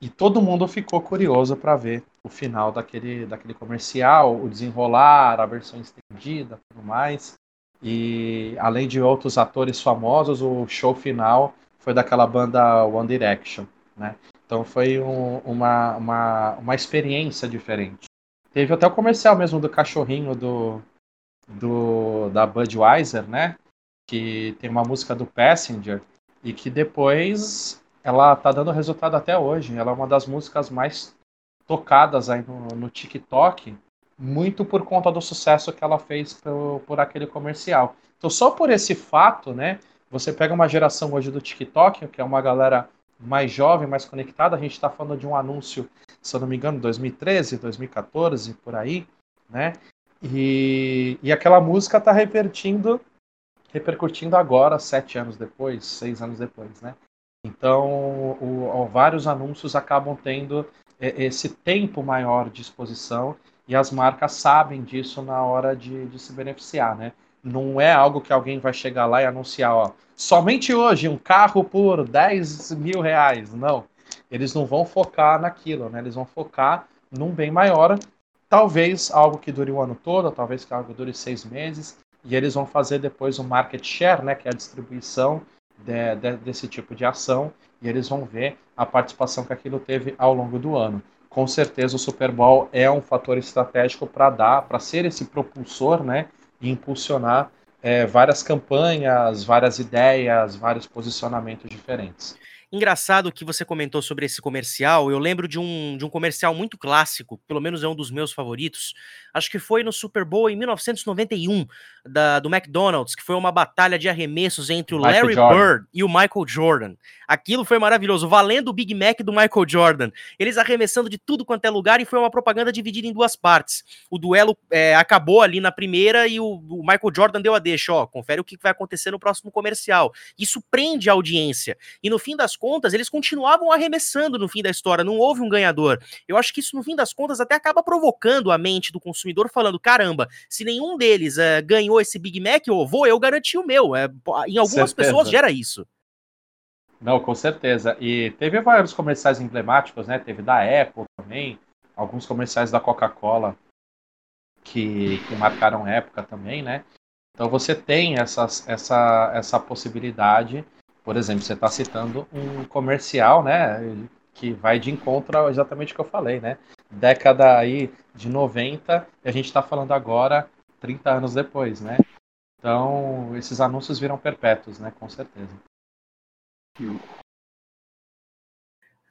E todo mundo ficou curioso para ver o final daquele, daquele comercial, o desenrolar, a versão estendida, tudo mais. E além de outros atores famosos, o show final foi daquela banda One Direction, né? Então foi um, uma, uma, uma experiência diferente. Teve até o comercial mesmo do cachorrinho do, do da Budweiser, né? que tem uma música do Passenger e que depois ela tá dando resultado até hoje. Ela é uma das músicas mais tocadas aí no, no TikTok, muito por conta do sucesso que ela fez por, por aquele comercial. Então, só por esse fato, né? Você pega uma geração hoje do TikTok, que é uma galera mais jovem, mais conectada. A gente está falando de um anúncio, se eu não me engano, 2013, 2014, por aí, né? E, e aquela música está revertindo repercutindo agora, sete anos depois, seis anos depois, né? Então, o, o, vários anúncios acabam tendo esse tempo maior de exposição e as marcas sabem disso na hora de, de se beneficiar, né? Não é algo que alguém vai chegar lá e anunciar, ó, somente hoje um carro por 10 mil reais. Não. Eles não vão focar naquilo, né? Eles vão focar num bem maior, talvez algo que dure o ano todo, talvez algo que dure seis meses, e eles vão fazer depois o market share, né, que é a distribuição de, de, desse tipo de ação, e eles vão ver a participação que aquilo teve ao longo do ano. Com certeza o Super Bowl é um fator estratégico para dar, para ser esse propulsor, né, e impulsionar é, várias campanhas, várias ideias, vários posicionamentos diferentes. Engraçado que você comentou sobre esse comercial. Eu lembro de um, de um comercial muito clássico, pelo menos é um dos meus favoritos. Acho que foi no Super Bowl em 1991, da, do McDonald's, que foi uma batalha de arremessos entre o Larry Bird e o Michael Jordan. Aquilo foi maravilhoso, valendo o Big Mac do Michael Jordan. Eles arremessando de tudo quanto é lugar e foi uma propaganda dividida em duas partes. O duelo é, acabou ali na primeira e o, o, Michael Jordan deu a deixa, ó, confere o que vai acontecer no próximo comercial. Isso prende a audiência. E no fim das contas, eles continuavam arremessando no fim da história, não houve um ganhador. Eu acho que isso, no fim das contas, até acaba provocando a mente do consumidor, falando: caramba, se nenhum deles é, ganhou esse Big Mac, eu vou, eu garanti o meu. É, em algumas certeza. pessoas gera isso. Não, com certeza. E teve vários comerciais emblemáticos, né? Teve da Apple também, alguns comerciais da Coca-Cola que, que marcaram época também, né? Então você tem essas, essa, essa possibilidade por exemplo, você está citando um comercial, né, que vai de encontro exatamente o que eu falei, né? Década aí de 90 e a gente está falando agora 30 anos depois, né? Então, esses anúncios viram perpétuos, né? Com certeza.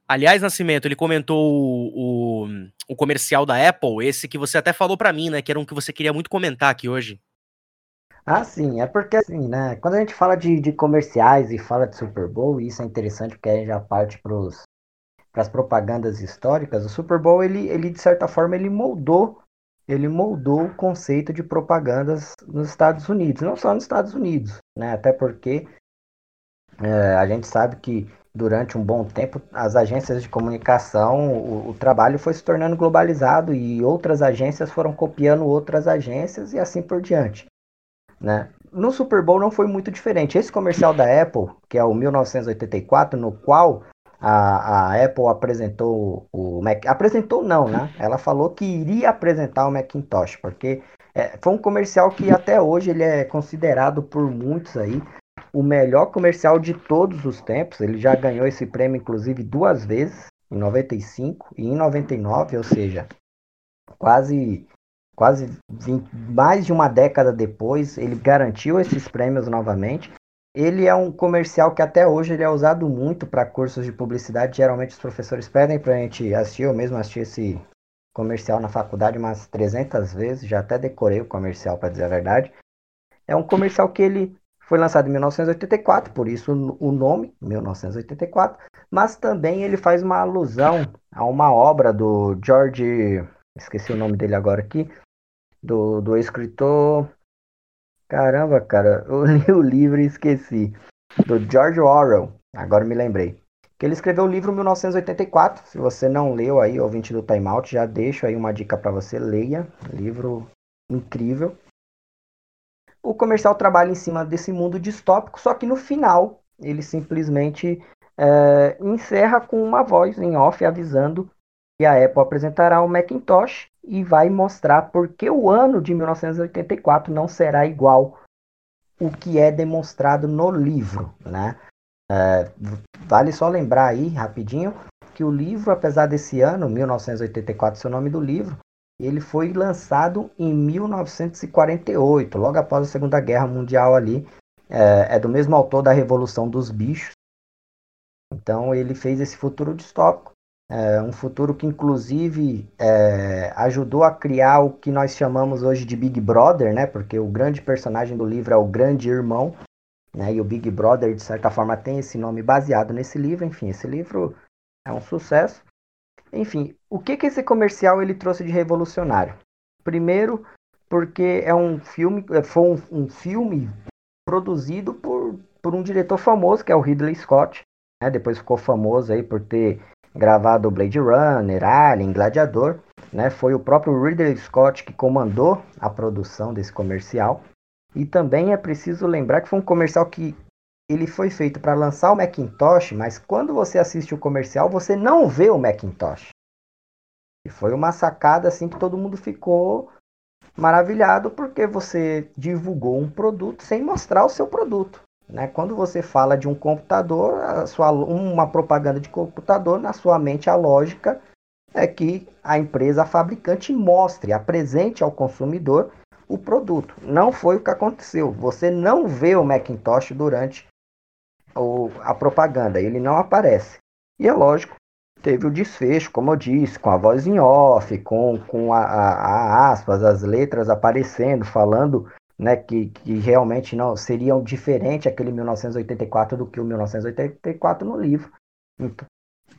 Aliás, Nascimento, ele comentou o, o, o comercial da Apple, esse que você até falou para mim, né? Que era um que você queria muito comentar aqui hoje. Ah, sim, é porque assim, né? Quando a gente fala de, de comerciais e fala de Super Bowl, isso é interessante porque aí já parte para as propagandas históricas, o Super Bowl, ele, ele, de certa forma, ele moldou, ele moldou o conceito de propagandas nos Estados Unidos, não só nos Estados Unidos, né? Até porque é, a gente sabe que durante um bom tempo, as agências de comunicação, o, o, trabalho foi se tornando globalizado e outras agências foram copiando outras agências e assim por diante. Né? No Super Bowl não foi muito diferente. Esse comercial da Apple, que é o 1984, no qual a, a Apple apresentou o Mac. Apresentou não, né? Ela falou que iria apresentar o Macintosh, porque é, foi um comercial que até hoje ele é considerado por muitos aí o melhor comercial de todos os tempos. Ele já ganhou esse prêmio, inclusive, duas vezes, em 95 e em 99, ou seja, quase, quase 20, mais de uma década depois, ele garantiu esses prêmios novamente. Ele é um comercial que até hoje ele é usado muito para cursos de publicidade. Geralmente os professores pedem para a gente assistir, eu mesmo assisti esse comercial na faculdade umas 300 vezes, já até decorei o comercial para dizer a verdade. É um comercial que ele foi lançado em 1984, por isso o nome, 1984, mas também ele faz uma alusão a uma obra do George, esqueci o nome dele agora aqui, do, do escritor. Caramba, cara, eu li o livro e esqueci. Do George Orwell, agora me lembrei. Que ele escreveu o livro 1984. Se você não leu aí, ouvinte do Time Out, já deixo aí uma dica para você, leia. Livro incrível o comercial trabalha em cima desse mundo distópico, só que no final ele simplesmente é, encerra com uma voz em off avisando que a Apple apresentará o Macintosh e vai mostrar por que o ano de 1984 não será igual o que é demonstrado no livro, né? É, vale só lembrar aí rapidinho que o livro, apesar desse ano, 1984, seu nome do livro, ele foi lançado em 1948, logo após a Segunda Guerra Mundial ali. É, é do mesmo autor da Revolução dos Bichos. Então ele fez esse futuro distópico. É, um futuro que inclusive é, ajudou a criar o que nós chamamos hoje de Big Brother, né? Porque o grande personagem do livro é o grande irmão, né? E o Big Brother, de certa forma, tem esse nome baseado nesse livro. Enfim, esse livro é um sucesso. Enfim, o que, que esse comercial ele trouxe de revolucionário? Primeiro, porque é um filme, é, foi um, um filme produzido por, por um diretor famoso, que é o Ridley Scott. Né? Depois ficou famoso aí por ter gravado Blade Runner, Alien, Gladiador. Né? Foi o próprio Ridley Scott que comandou a produção desse comercial. E também é preciso lembrar que foi um comercial que ele foi feito para lançar o Macintosh, mas quando você assiste o comercial, você não vê o Macintosh. E foi uma sacada assim que todo mundo ficou maravilhado porque você divulgou um produto sem mostrar o seu produto. Né? Quando você fala de um computador, a sua, uma propaganda de computador, na sua mente a lógica é que a empresa a fabricante mostre, apresente ao consumidor o produto. Não foi o que aconteceu. Você não vê o Macintosh durante o, a propaganda, ele não aparece. E é lógico, teve o desfecho, como eu disse, com a voz em off, com, com a, a, a aspas, as letras aparecendo, falando né, que, que realmente não seriam diferente aquele 1984 do que o 1984 no livro. Então,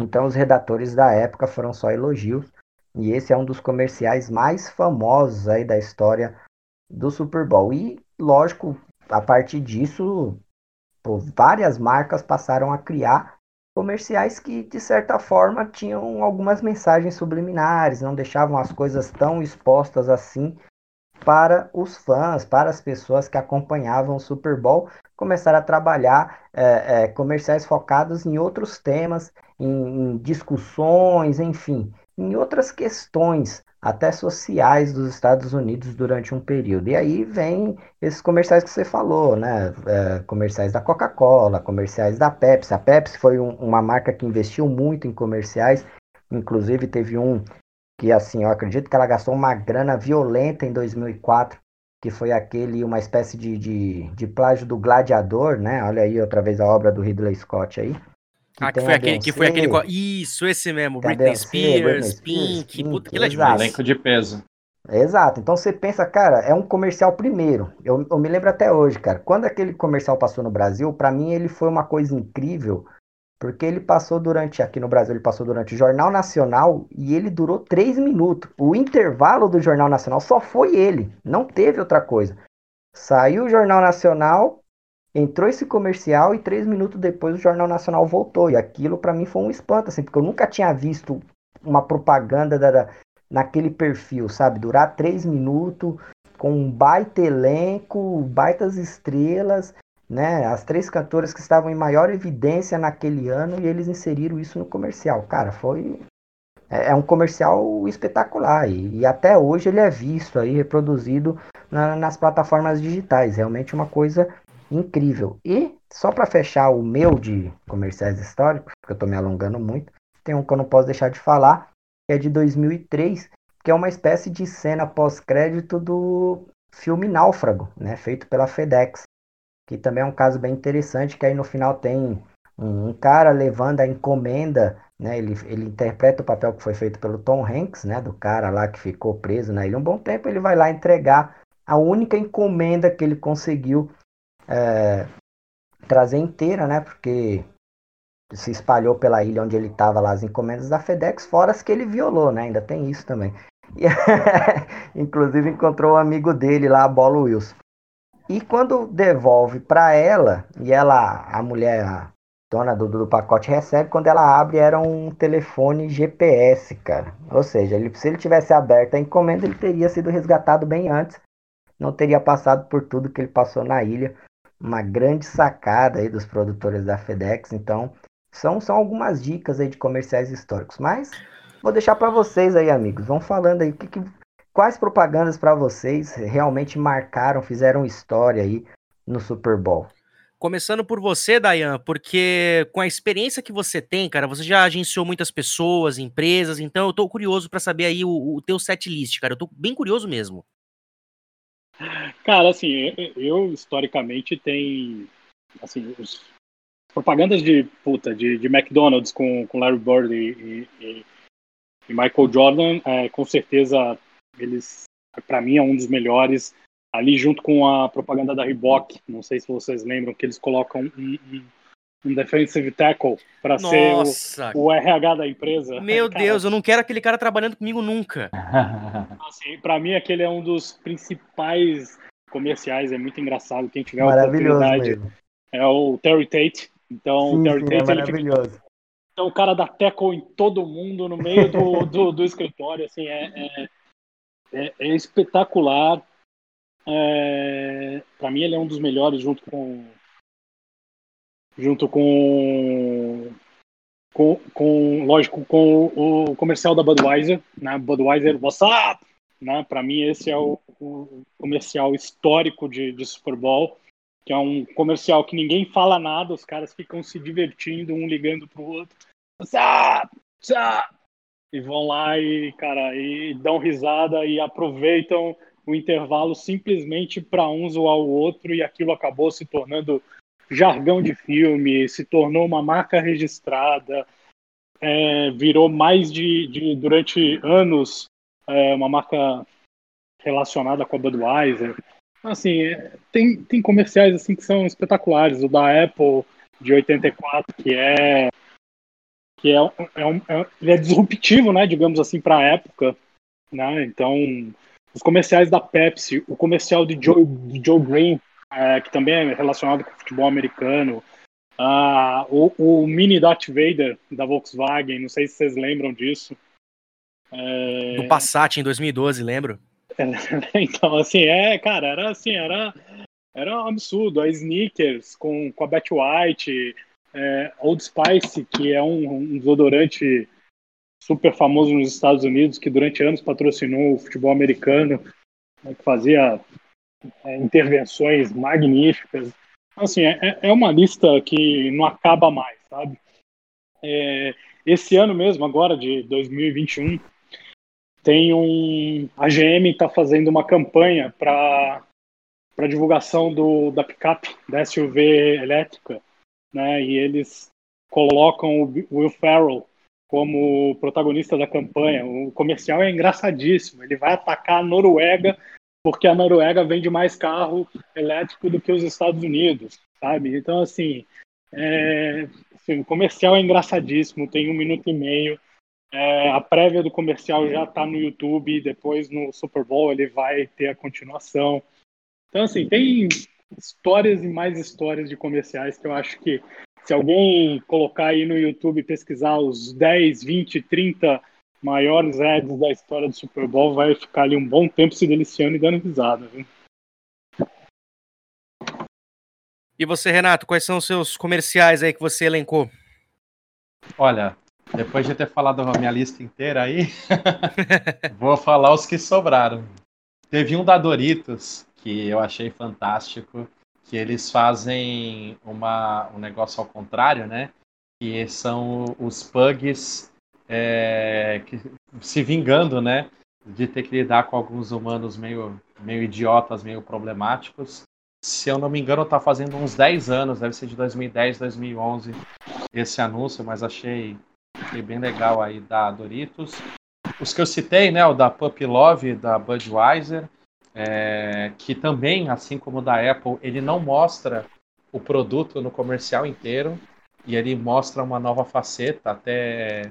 então os redatores da época foram só elogios. E esse é um dos comerciais mais famosos aí da história do Super Bowl. E, lógico, a partir disso, várias marcas passaram a criar comerciais que, de certa forma, tinham algumas mensagens subliminares, não deixavam as coisas tão expostas assim para os fãs, para as pessoas que acompanhavam o Super Bowl, começaram a trabalhar é, é, comerciais focados em outros temas, em, em discussões, enfim, em outras questões até sociais dos Estados Unidos durante um período. E aí vem esses comerciais que você falou, né? É, comerciais da Coca-Cola, comerciais da Pepsi. A Pepsi foi um, uma marca que investiu muito em comerciais. Inclusive teve um que, assim, eu acredito que ela gastou uma grana violenta em 2004, que foi aquele, uma espécie de, de, de plágio do Gladiador, né? Olha aí outra vez a obra do Ridley Scott aí. Que, ah, que foi aquele, que foi aquele. Isso, esse mesmo. Britney Spears, Pink, Pink, puta, aquilo é demais. Elenco de peso. Exato. Então você pensa, cara, é um comercial primeiro. Eu, eu me lembro até hoje, cara. Quando aquele comercial passou no Brasil, para mim ele foi uma coisa incrível, porque ele passou durante, aqui no Brasil, ele passou durante o Jornal Nacional e ele durou três minutos. O intervalo do Jornal Nacional só foi ele, não teve outra coisa. Saiu o Jornal Nacional, entrou esse comercial e três minutos depois o Jornal Nacional voltou. E aquilo para mim foi um espanto, assim, porque eu nunca tinha visto uma propaganda da, naquele perfil, sabe? Durar três minutos, com um baita elenco, baitas estrelas, né? As três cantoras que estavam em maior evidência naquele ano e eles inseriram isso no comercial. Cara, foi. É, é um comercial espetacular e, e, até hoje ele é visto aí, reproduzido na, nas plataformas digitais. Realmente uma coisa incrível. E só para fechar o meu de comerciais históricos, porque eu estou me alongando muito, tem um que eu não posso deixar de falar, que é de 2003, que é uma espécie de cena pós-crédito do filme Náufrago, né, feito pela FedEx, que também é um caso bem interessante, que aí no final tem um, cara levando a encomenda, né, ele, ele interpreta o papel que foi feito pelo Tom Hanks, né, do cara lá que ficou preso na ilha um bom tempo, ele vai lá entregar a única encomenda que ele conseguiu é, trazer inteira, né, porque se espalhou pela ilha onde ele estava lá as encomendas da FedEx, fora as que ele violou, né? Ainda tem isso também. E, inclusive encontrou um amigo dele lá, a Bolo Wilson. E quando devolve para ela, e ela, a mulher, a dona do, do pacote, recebe, quando ela abre, era um telefone GPS, cara. Ou seja, ele, se ele tivesse aberto a encomenda, ele teria sido resgatado bem antes. Não teria passado por tudo que ele passou na ilha. Uma grande sacada aí dos produtores da FedEx. Então, são, são algumas dicas aí de comerciais históricos, mas vou deixar para vocês aí, amigos. Vão falando aí que, que quais propagandas para vocês realmente marcaram, fizeram história aí no Super Bowl. Começando por você, Dayan, porque com a experiência que você tem, cara, você já agenciou muitas pessoas, empresas, então eu tô curioso para saber aí o, o teu set list, cara. Eu tô bem curioso mesmo. Cara, assim, eu, historicamente tem assim, os propagandas de puta, de, de McDonald's com, com Larry Bird e, e, e Michael Jordan, é, com certeza eles, para mim, é um dos melhores. Ali junto com a propaganda da Reebok, não sei se vocês lembram que eles colocam um, um, um defensive tackle para ser o, o, RH da empresa. Meu cara, Deus, eu não quero aquele cara trabalhando comigo nunca. Assim, para mim aquele é um dos principais comerciais, é muito engraçado. Quem tiver a oportunidade mesmo. é o Terry Tate, então, sim, sim, é maravilhoso. Então, o cara dá tackle em todo mundo no meio do, do, do escritório, assim, é, é, é, é espetacular. É, para mim, ele é um dos melhores, junto com junto com com, com lógico com o comercial da Budweiser, né? Budweiser, what's up? Né? Para mim, esse é o, o comercial histórico de, de Super Bowl que é um comercial que ninguém fala nada, os caras ficam se divertindo, um ligando pro outro. Zap, zap, e vão lá e, cara, e dão risada e aproveitam o intervalo simplesmente para um zoar o outro e aquilo acabou se tornando jargão de filme, se tornou uma marca registrada, é, virou mais de, de durante anos é, uma marca relacionada com a Budweiser. Assim, tem, tem comerciais assim que são espetaculares. O da Apple de 84, que é que é, é, um, é, ele é disruptivo, né, digamos assim, para a época, né? Então, os comerciais da Pepsi, o comercial de Joe, de Joe Green, é, que também é relacionado com o futebol americano, uh, o, o mini Darth Vader da Volkswagen, não sei se vocês lembram disso. É... Do Passat em 2012, lembro. então, assim, é, cara, era assim, era, era um absurdo. A Sneakers com, com a Betty White, é, Old Spice, que é um, um desodorante super famoso nos Estados Unidos, que durante anos patrocinou o futebol americano, né, que fazia é, intervenções magníficas. Então, assim, é, é uma lista que não acaba mais, sabe? É, esse ano mesmo, agora de 2021, tem um. A GM está fazendo uma campanha para para divulgação do, da picape, da SUV elétrica, né? E eles colocam o Will Ferrell como protagonista da campanha. O comercial é engraçadíssimo. Ele vai atacar a Noruega porque a Noruega vende mais carro elétrico do que os Estados Unidos, sabe? Então, assim, é, assim o comercial é engraçadíssimo, tem um minuto e meio. É, a prévia do comercial já está no YouTube, depois no Super Bowl ele vai ter a continuação. Então, assim, tem histórias e mais histórias de comerciais que eu acho que se alguém colocar aí no YouTube pesquisar os 10, 20, 30 maiores ads da história do Super Bowl, vai ficar ali um bom tempo se deliciando e dando risada, viu? E você, Renato, quais são os seus comerciais aí que você elencou? Olha, depois de ter falado a minha lista inteira aí, vou falar os que sobraram. Teve um da Doritos que eu achei fantástico, que eles fazem uma, um negócio ao contrário, né? Que são os pugs é, que, se vingando, né? De ter que lidar com alguns humanos meio, meio idiotas, meio problemáticos. Se eu não me engano, tá fazendo uns 10 anos, deve ser de 2010, 2011, esse anúncio, mas achei, achei bem legal aí da Doritos. Os que eu citei, né? O da Puppy Love, da Budweiser, é, que também, assim como o da Apple, ele não mostra o produto no comercial inteiro e ele mostra uma nova faceta, até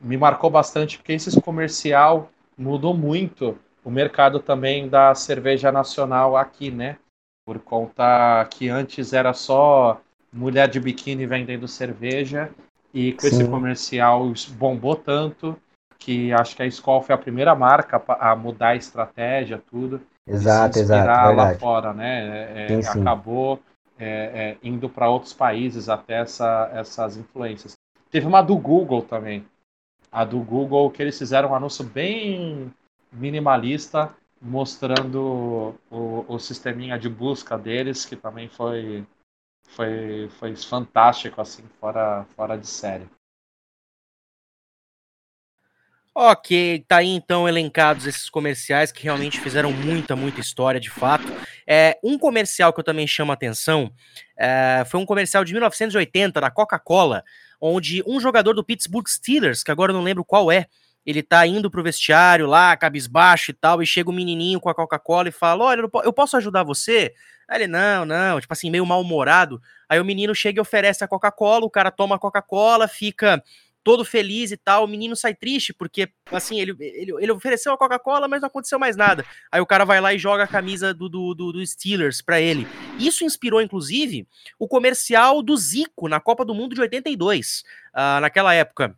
me marcou bastante porque esse comercial mudou muito o mercado também da cerveja nacional aqui, né? Por conta que antes era só mulher de biquíni vendendo cerveja e com Sim. esse comercial bombou tanto que acho que a Skol foi a primeira marca a mudar a estratégia, tudo. Exato, exato. lá fora, né? É, sim, sim. Acabou é, é, indo para outros países até essa, essas influências. Teve uma do Google também, a do Google, que eles fizeram um anúncio bem minimalista, mostrando o, o sisteminha de busca deles, que também foi, foi, foi fantástico, assim, fora, fora de série. Ok, tá aí então elencados esses comerciais que realmente fizeram muita, muita história de fato. É, um comercial que eu também chamo a atenção é, foi um comercial de 1980 da Coca-Cola, onde um jogador do Pittsburgh Steelers, que agora eu não lembro qual é, ele tá indo pro vestiário lá, cabisbaixo e tal, e chega o um menininho com a Coca-Cola e fala: Olha, eu posso ajudar você? Aí ele, não, não, tipo assim, meio mal-humorado. Aí o menino chega e oferece a Coca-Cola, o cara toma a Coca-Cola, fica todo feliz e tal. O menino sai triste porque, assim, ele, ele, ele ofereceu a Coca-Cola, mas não aconteceu mais nada. Aí o cara vai lá e joga a camisa do, do, do, do Steelers para ele. Isso inspirou, inclusive, o comercial do Zico na Copa do Mundo de 82. Uh, ah, naquela época,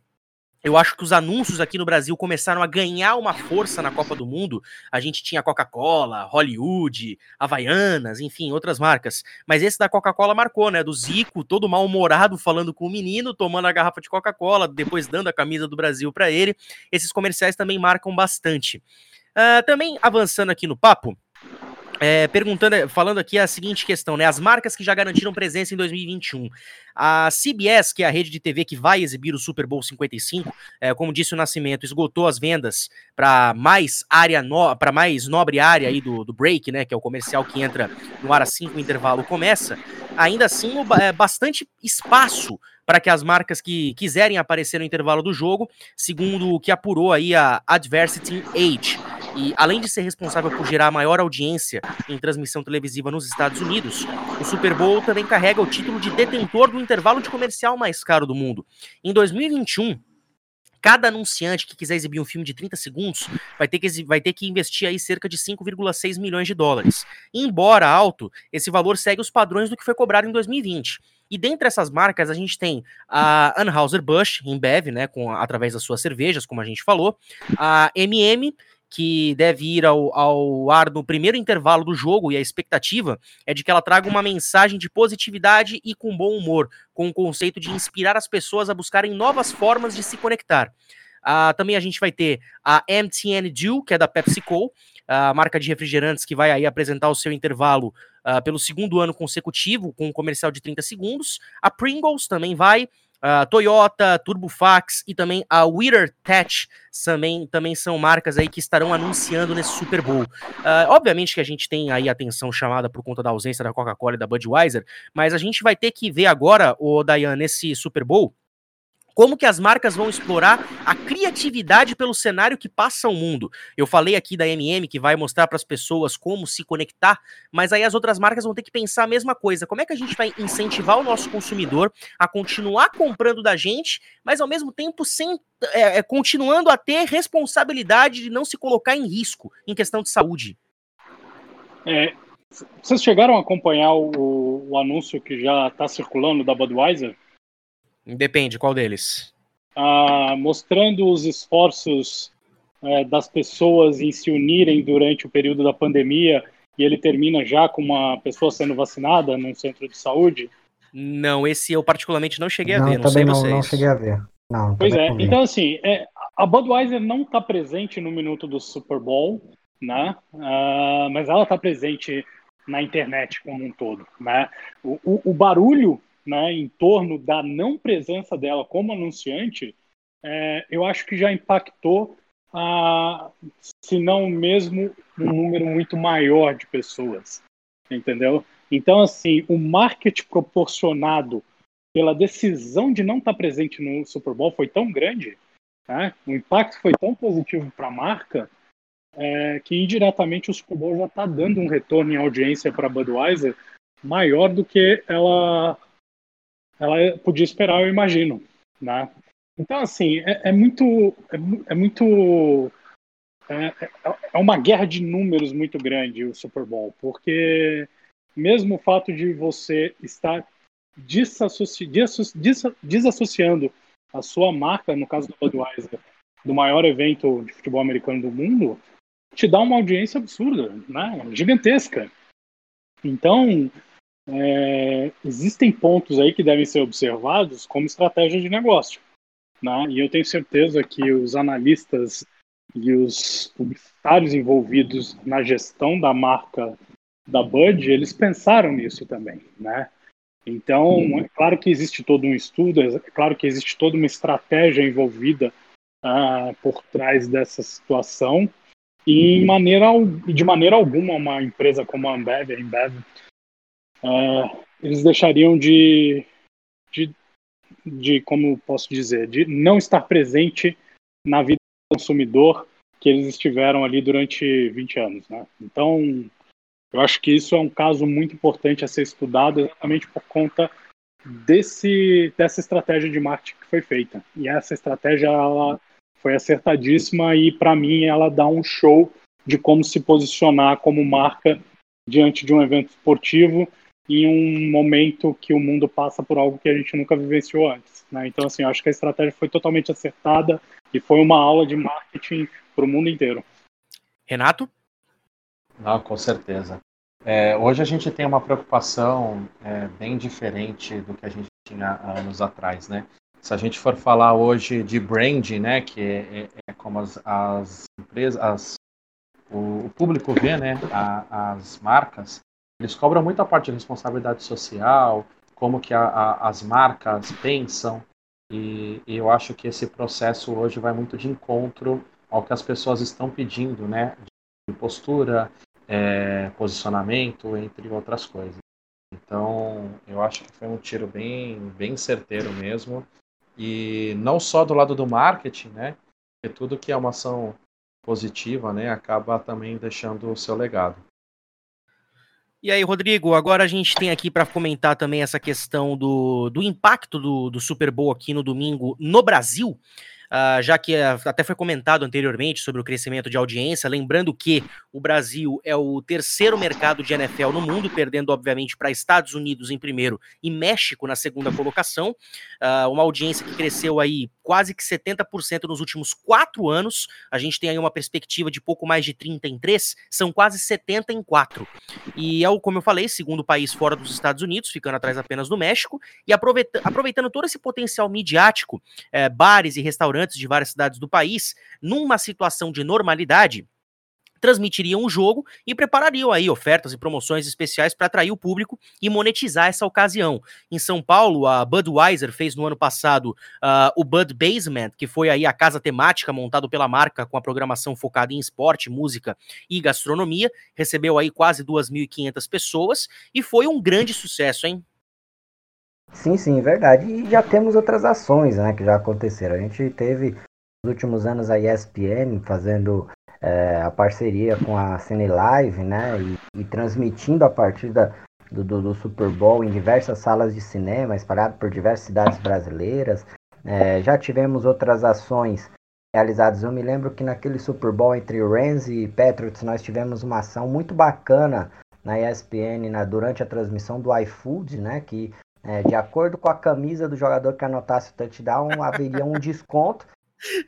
eu acho que os anúncios aqui no Brasil começaram a ganhar uma força na Copa do Mundo. A gente tinha Coca-Cola, Hollywood, Havaianas, enfim, outras marcas. Mas esse da Coca-Cola marcou, né? Do Zico, todo mal-humorado, falando com o menino, tomando a garrafa de Coca-Cola, depois dando a camisa do Brasil para ele. Esses comerciais também marcam bastante. Uh, também avançando aqui no papo, é, perguntando, falando aqui a seguinte questão, né? As marcas que já garantiram presença em 2021. A CBS, que é a rede de TV que vai exibir o Super Bowl 55, é, como disse o Nascimento, esgotou as vendas para mais área no, para mais nobre área aí do, do break, né? Que é o comercial que entra no ar assim que o intervalo começa. Ainda assim, é bastante espaço para que as marcas que quiserem aparecer no intervalo do jogo, segundo o que apurou aí a Adversity Age. E além de ser responsável por gerar maior audiência em transmissão televisiva nos Estados Unidos, o Super Bowl também carrega o título de detentor do intervalo de comercial mais caro do mundo. Em 2021, cada anunciante que quiser exibir um filme de 30 segundos vai ter que, vai ter que investir aí cerca de 5,6 milhões de dólares. Embora alto, esse valor segue os padrões do que foi cobrado em 2020. E dentre essas marcas, a gente tem a Anheuser-Busch, Bev, né, com, através das suas cervejas, como a gente falou, a MM que deve ir ao, ao ar no primeiro intervalo do jogo, e a expectativa é de que ela traga uma mensagem de positividade e com bom humor, com o conceito de inspirar as pessoas a buscarem novas formas de se conectar. Uh, também a gente vai ter a MTN Dew, que é da PepsiCo, a marca de refrigerantes que vai aí apresentar o seu intervalo uh, pelo segundo ano consecutivo, com um comercial de 30 segundos. A Pringles também vai, Uh, Toyota, Turbofax e também a WeatherTech também, também são marcas aí que estarão anunciando nesse Super Bowl. Uh, obviamente que a gente tem aí atenção chamada por conta da ausência da Coca-Cola e da Budweiser, mas a gente vai ter que ver agora, o Dayan, nesse Super Bowl, como que as marcas vão explorar a criatividade pelo cenário que passa o mundo. Eu falei aqui da MM que vai mostrar para as pessoas como se conectar, mas aí as outras marcas vão ter que pensar a mesma coisa. Como é que a gente vai incentivar o nosso consumidor a continuar comprando da gente, mas ao mesmo tempo sem é, é, continuando a ter responsabilidade de não se colocar em risco em questão de saúde? É, vocês chegaram a acompanhar o, o anúncio que já está circulando da Budweiser? Depende, qual deles? Ah, mostrando os esforços é, das pessoas em se unirem durante o período da pandemia e ele termina já com uma pessoa sendo vacinada num centro de saúde? Não, esse eu particularmente não cheguei a não, ver, não sei não, vocês. Não cheguei a ver. Não, pois é, então assim, é, a Budweiser não está presente no minuto do Super Bowl, né? Uh, mas ela está presente na internet como um todo, né? O, o, o barulho né, em torno da não presença dela como anunciante, é, eu acho que já impactou, a, se não mesmo um número muito maior de pessoas, entendeu? Então, assim, o marketing proporcionado pela decisão de não estar presente no Super Bowl foi tão grande, né? o impacto foi tão positivo para a marca, é, que indiretamente o Super Bowl já está dando um retorno em audiência para a Budweiser maior do que ela ela podia esperar, eu imagino, né? Então, assim, é, é muito, é, é muito, é, é, uma guerra de números muito grande o Super Bowl, porque mesmo o fato de você estar desassoci, desassociando a sua marca, no caso do Budweiser, do maior evento de futebol americano do mundo, te dá uma audiência absurda, né? Gigantesca. Então, é, existem pontos aí que devem ser observados como estratégia de negócio. Né? E eu tenho certeza que os analistas e os publicitários envolvidos na gestão da marca da Bud, eles pensaram nisso também, né? Então, é claro que existe todo um estudo, é claro que existe toda uma estratégia envolvida uh, por trás dessa situação, e maneira, de maneira alguma uma empresa como a Ambev, a Ambev uh, eles deixariam de, de, de, como posso dizer, de não estar presente na vida do consumidor que eles estiveram ali durante 20 anos. Né? Então, eu acho que isso é um caso muito importante a ser estudado exatamente por conta desse, dessa estratégia de marketing que foi feita. E essa estratégia ela foi acertadíssima e, para mim, ela dá um show de como se posicionar como marca diante de um evento esportivo em um momento que o mundo passa por algo que a gente nunca vivenciou antes. Né? Então, assim, eu acho que a estratégia foi totalmente acertada e foi uma aula de marketing para o mundo inteiro. Renato? Não, com certeza. É, hoje a gente tem uma preocupação é, bem diferente do que a gente tinha anos atrás, né? Se a gente for falar hoje de branding, né, que é, é, é como as, as empresas, as, o, o, público vê, né, a, as marcas, eles cobram muito a parte de responsabilidade social, como que a, a, as marcas pensam, e, e, eu acho que esse processo hoje vai muito de encontro ao que as pessoas estão pedindo, né? De postura, é, posicionamento, entre outras coisas. Então, eu acho que foi um tiro bem, bem certeiro mesmo. E não só do lado do marketing, né? Porque tudo que é uma ação positiva, né, acaba também deixando o seu legado. E aí, Rodrigo, agora a gente tem aqui para comentar também essa questão do, do impacto do, do Super Bowl aqui no domingo no Brasil. Uh, já que uh, até foi comentado anteriormente sobre o crescimento de audiência, lembrando que o Brasil é o terceiro mercado de NFL no mundo, perdendo, obviamente, para Estados Unidos em primeiro e México na segunda colocação. Uh, uma audiência que cresceu aí quase que 70% nos últimos quatro anos. A gente tem aí uma perspectiva de pouco mais de 30 em 3, são quase 70 em 4. E é, o, como eu falei, segundo país fora dos Estados Unidos, ficando atrás apenas do México, e aproveita, aproveitando todo esse potencial midiático, é, bares e restaurantes de várias cidades do país, numa situação de normalidade, transmitiriam o jogo e preparariam aí ofertas e promoções especiais para atrair o público e monetizar essa ocasião. Em São Paulo, a Budweiser fez no ano passado uh, o Bud Basement, que foi aí a casa temática montada pela marca com a programação focada em esporte, música e gastronomia. Recebeu aí quase 2.500 pessoas e foi um grande sucesso, hein? Sim, sim, verdade. E já temos outras ações né, que já aconteceram. A gente teve nos últimos anos a ESPN fazendo é, a parceria com a Cine Live, né? E, e transmitindo a partir da, do, do, do, Super Bowl em diversas salas de cinema, espalhado por diversas cidades brasileiras. É, já tivemos outras ações realizadas. Eu me lembro que naquele Super Bowl entre Rams e Patriots nós tivemos uma ação muito bacana na ESPN na, durante a transmissão do iFood, né? Que é, de acordo com a camisa do jogador que anotasse o touchdown, haveria um desconto.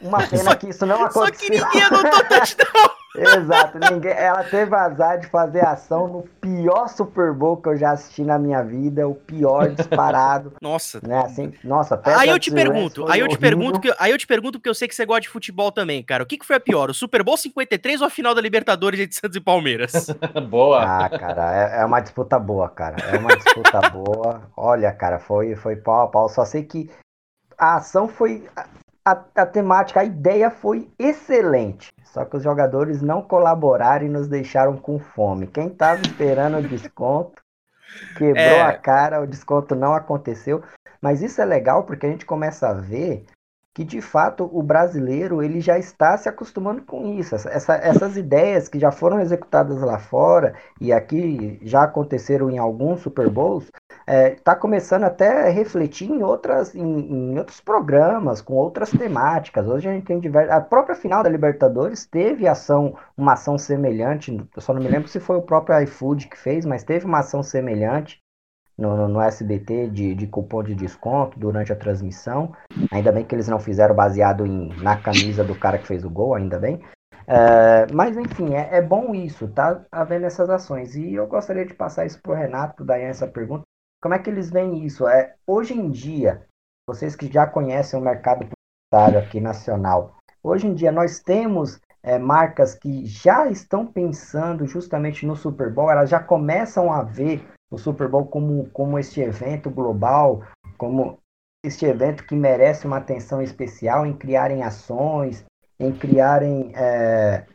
Uma pena que isso não aconteceu. Só que ninguém anotou touchdown. Exato, ninguém, ela teve azar de fazer ação no pior Super Bowl que eu já assisti na minha vida, o pior disparado. Nossa. Né, assim, nossa, Aí eu te pergunto, aí eu te pergunto, que, aí eu te pergunto porque eu sei que você gosta de futebol também, cara. O que, que foi a pior, o Super Bowl 53 ou a final da Libertadores entre Santos e Palmeiras? boa. Ah, cara, é, é, uma disputa boa, cara. É uma disputa boa. Olha, cara, foi foi pau a pau. Só sei que a ação foi a, a temática, a ideia foi excelente. Só que os jogadores não colaboraram e nos deixaram com fome. Quem estava esperando o desconto quebrou é... a cara, o desconto não aconteceu. Mas isso é legal porque a gente começa a ver que de fato o brasileiro ele já está se acostumando com isso. Essa, essas ideias que já foram executadas lá fora e aqui já aconteceram em alguns Super Bowls, está é, tá começando até a refletir em, outras, em, em, outros programas, com outras temáticas. Hoje a gente tem diversas. A própria final da Libertadores teve ação, uma ação semelhante. Eu só não me lembro se foi o próprio iFood que fez, mas teve uma ação semelhante no, no, SBT de, de cupom de desconto durante a transmissão. Ainda bem que eles não fizeram baseado em, na camisa do cara que fez o gol, ainda bem. É, mas enfim, é, é, bom isso, tá havendo essas ações. E eu gostaria de passar isso para o Renato, Dayan, essa pergunta. Como é que eles veem isso? É, hoje em dia, vocês que já conhecem o mercado publicitário aqui nacional, hoje em dia nós temos é, marcas que já estão pensando justamente no Super Bowl, elas já começam a ver o Super Bowl como, como este evento global, como este evento que merece uma atenção especial em criarem ações, em criarem é,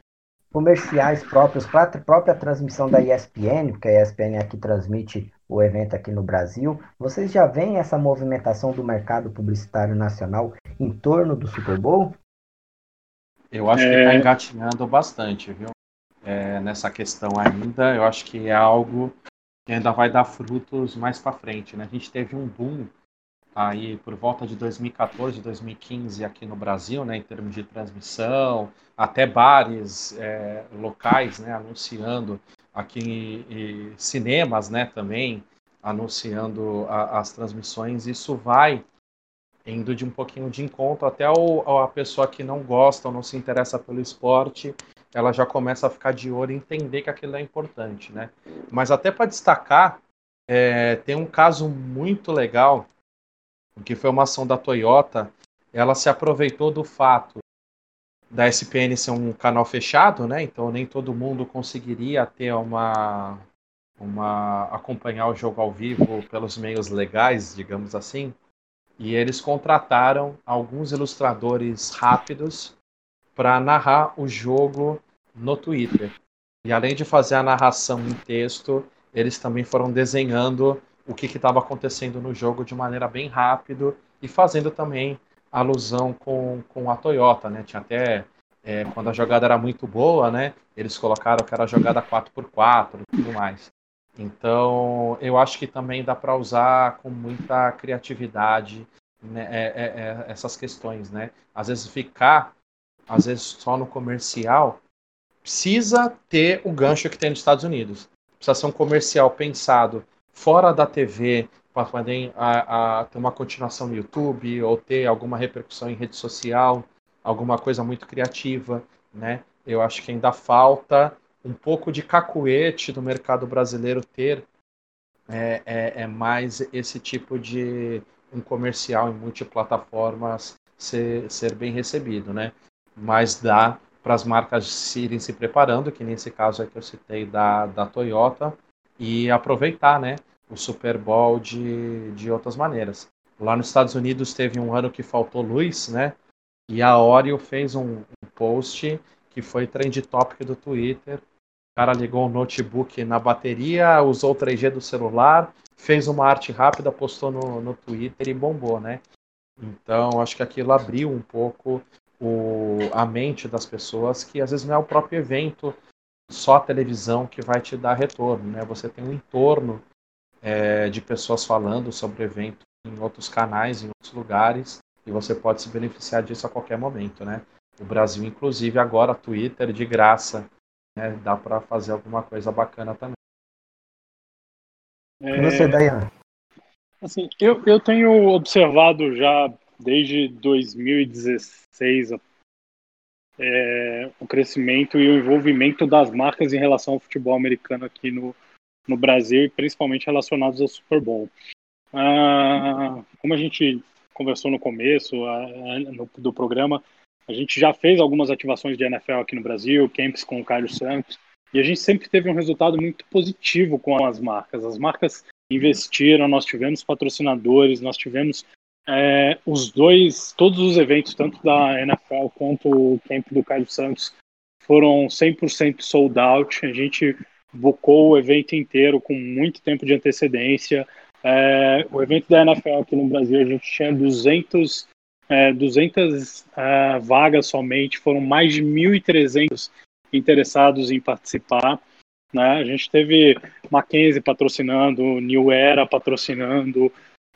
comerciais próprios para a própria transmissão da ESPN, porque a ESPN aqui transmite o evento aqui no Brasil. Vocês já veem essa movimentação do mercado publicitário nacional em torno do Super Bowl? Eu acho que está é. engatinhando bastante, viu? É, nessa questão ainda, eu acho que é algo que ainda vai dar frutos mais para frente. Né? A gente teve um boom aí por volta de 2014, 2015 aqui no Brasil, né, em termos de transmissão, até bares é, locais, né, anunciando aqui cinemas, né, também anunciando a, as transmissões. Isso vai indo de um pouquinho de encontro até o, a pessoa que não gosta ou não se interessa pelo esporte ela já começa a ficar de olho e entender que aquilo é importante, né? Mas até para destacar, é, tem um caso muito legal, que foi uma ação da Toyota, ela se aproveitou do fato da SPN ser um canal fechado, né? Então nem todo mundo conseguiria ter uma uma acompanhar o jogo ao vivo pelos meios legais, digamos assim. E eles contrataram alguns ilustradores rápidos para narrar o jogo no Twitter. E além de fazer a narração em texto, eles também foram desenhando o que estava acontecendo no jogo de maneira bem rápido e fazendo também alusão com, com a Toyota, né? Tinha até é, quando a jogada era muito boa, né? Eles colocaram que era jogada 4x4 e tudo mais. Então, eu acho que também dá para usar com muita criatividade né, é, é, é, essas questões, né? Às vezes ficar às vezes só no comercial, precisa ter o gancho que tem nos Estados Unidos. Precisa ser um comercial pensado fora da TV, para poder a, a, ter uma continuação no YouTube ou ter alguma repercussão em rede social, alguma coisa muito criativa, né? Eu acho que ainda falta um pouco de cacuete do mercado brasileiro ter é, é, é mais esse tipo de um comercial em multiplataformas ser, ser bem recebido, né? Mas dá para as marcas irem se preparando, que nesse caso é que eu citei da, da Toyota, e aproveitar né, o Super Bowl de, de outras maneiras. Lá nos Estados Unidos teve um ano que faltou luz, né? E a Oreo fez um, um post que foi trend topic do Twitter. O cara ligou o notebook na bateria, usou o 3G do celular, fez uma arte rápida, postou no, no Twitter e bombou, né? Então, acho que aquilo abriu um pouco o, a mente das pessoas, que às vezes não é o próprio evento, só a televisão que vai te dar retorno, né? Você tem um entorno é, de pessoas falando sobre o evento em outros canais, em outros lugares, e você pode se beneficiar disso a qualquer momento, né? O Brasil, inclusive, agora Twitter de graça, né? Dá para fazer alguma coisa bacana também. É... E você, Dayan? Assim, eu, eu tenho observado já desde 2016 é, o crescimento e o envolvimento das marcas em relação ao futebol americano aqui no, no Brasil, e principalmente relacionados ao Super Bowl. Ah, como a gente conversou no começo a, a, no, do programa, a gente já fez algumas ativações de NFL aqui no Brasil, camps com o Carlos Santos, e a gente sempre teve um resultado muito positivo com as marcas. As marcas investiram, nós tivemos patrocinadores, nós tivemos é, os dois, todos os eventos, tanto da NFL quanto o camp do Carlos Santos, foram 100% sold out. A gente bocou o evento inteiro com muito tempo de antecedência. É, o evento da NFL aqui no Brasil, a gente tinha 200, é, 200 é, vagas somente, foram mais de 1.300 interessados em participar. Né? A gente teve Mackenzie patrocinando, New Era patrocinando,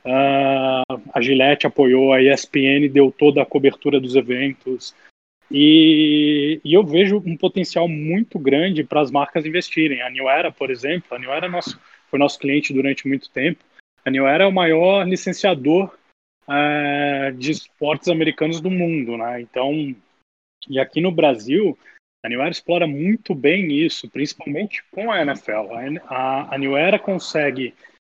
uh, a Gillette apoiou, a ESPN deu toda a cobertura dos eventos. E, e eu vejo um potencial muito grande para as marcas investirem. A New Era, por exemplo, a New Era é nosso, foi nosso cliente durante muito tempo. A New Era é o maior licenciador uh, de esportes americanos do mundo, né? Então, e aqui no Brasil, a New Era explora muito bem isso, principalmente com a NFL. A, a New Era consegue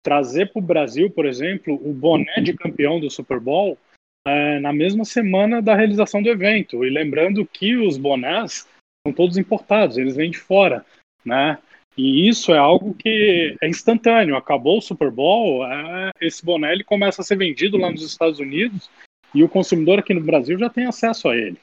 trazer para o Brasil, por exemplo, o boné de campeão do Super Bowl é, na mesma semana da realização do evento. E lembrando que os bonés são todos importados, eles vêm de fora, né? E isso é algo que é instantâneo. Acabou o Super Bowl, é, esse boné ele começa a ser vendido lá nos Estados Unidos e o consumidor aqui no Brasil já tem acesso a ele.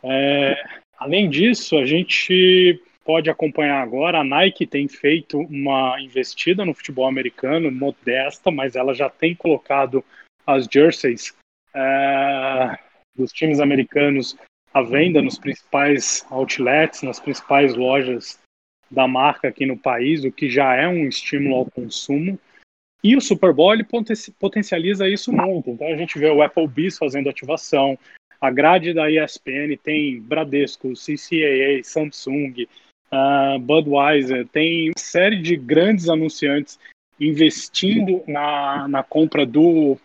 É, além disso, a gente pode acompanhar agora, a Nike tem feito uma investida no futebol americano modesta, mas ela já tem colocado as jerseys é, dos times americanos à venda nos principais outlets, nas principais lojas da marca aqui no país, o que já é um estímulo ao consumo. E o Super Bowl potencializa isso muito. Então a gente vê o Applebee's fazendo ativação, a grade da ESPN tem Bradesco, CCAA, Samsung, uh, Budweiser, tem uma série de grandes anunciantes investindo na, na compra do,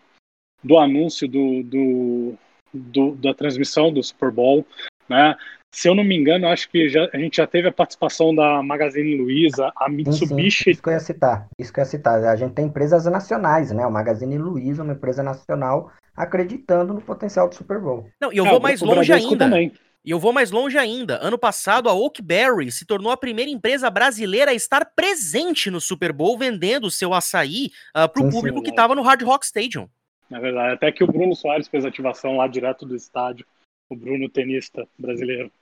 do anúncio do, do, do, da transmissão do Super Bowl, né? Se eu não me engano, acho que já, a gente já teve a participação da Magazine Luiza, a Mitsubishi. Sim, sim. Isso que eu ia citar. Isso que eu ia citar. A gente tem empresas nacionais, né? O Magazine Luiza, uma empresa nacional, acreditando no potencial do Super Bowl. Não, e eu vou mais longe ainda. Também. E eu vou mais longe ainda. Ano passado, a Oakberry se tornou a primeira empresa brasileira a estar presente no Super Bowl, vendendo o seu açaí uh, para o público sim, que estava no Hard Rock Stadium. Na verdade, até que o Bruno Soares fez ativação lá direto do estádio, o Bruno tenista brasileiro.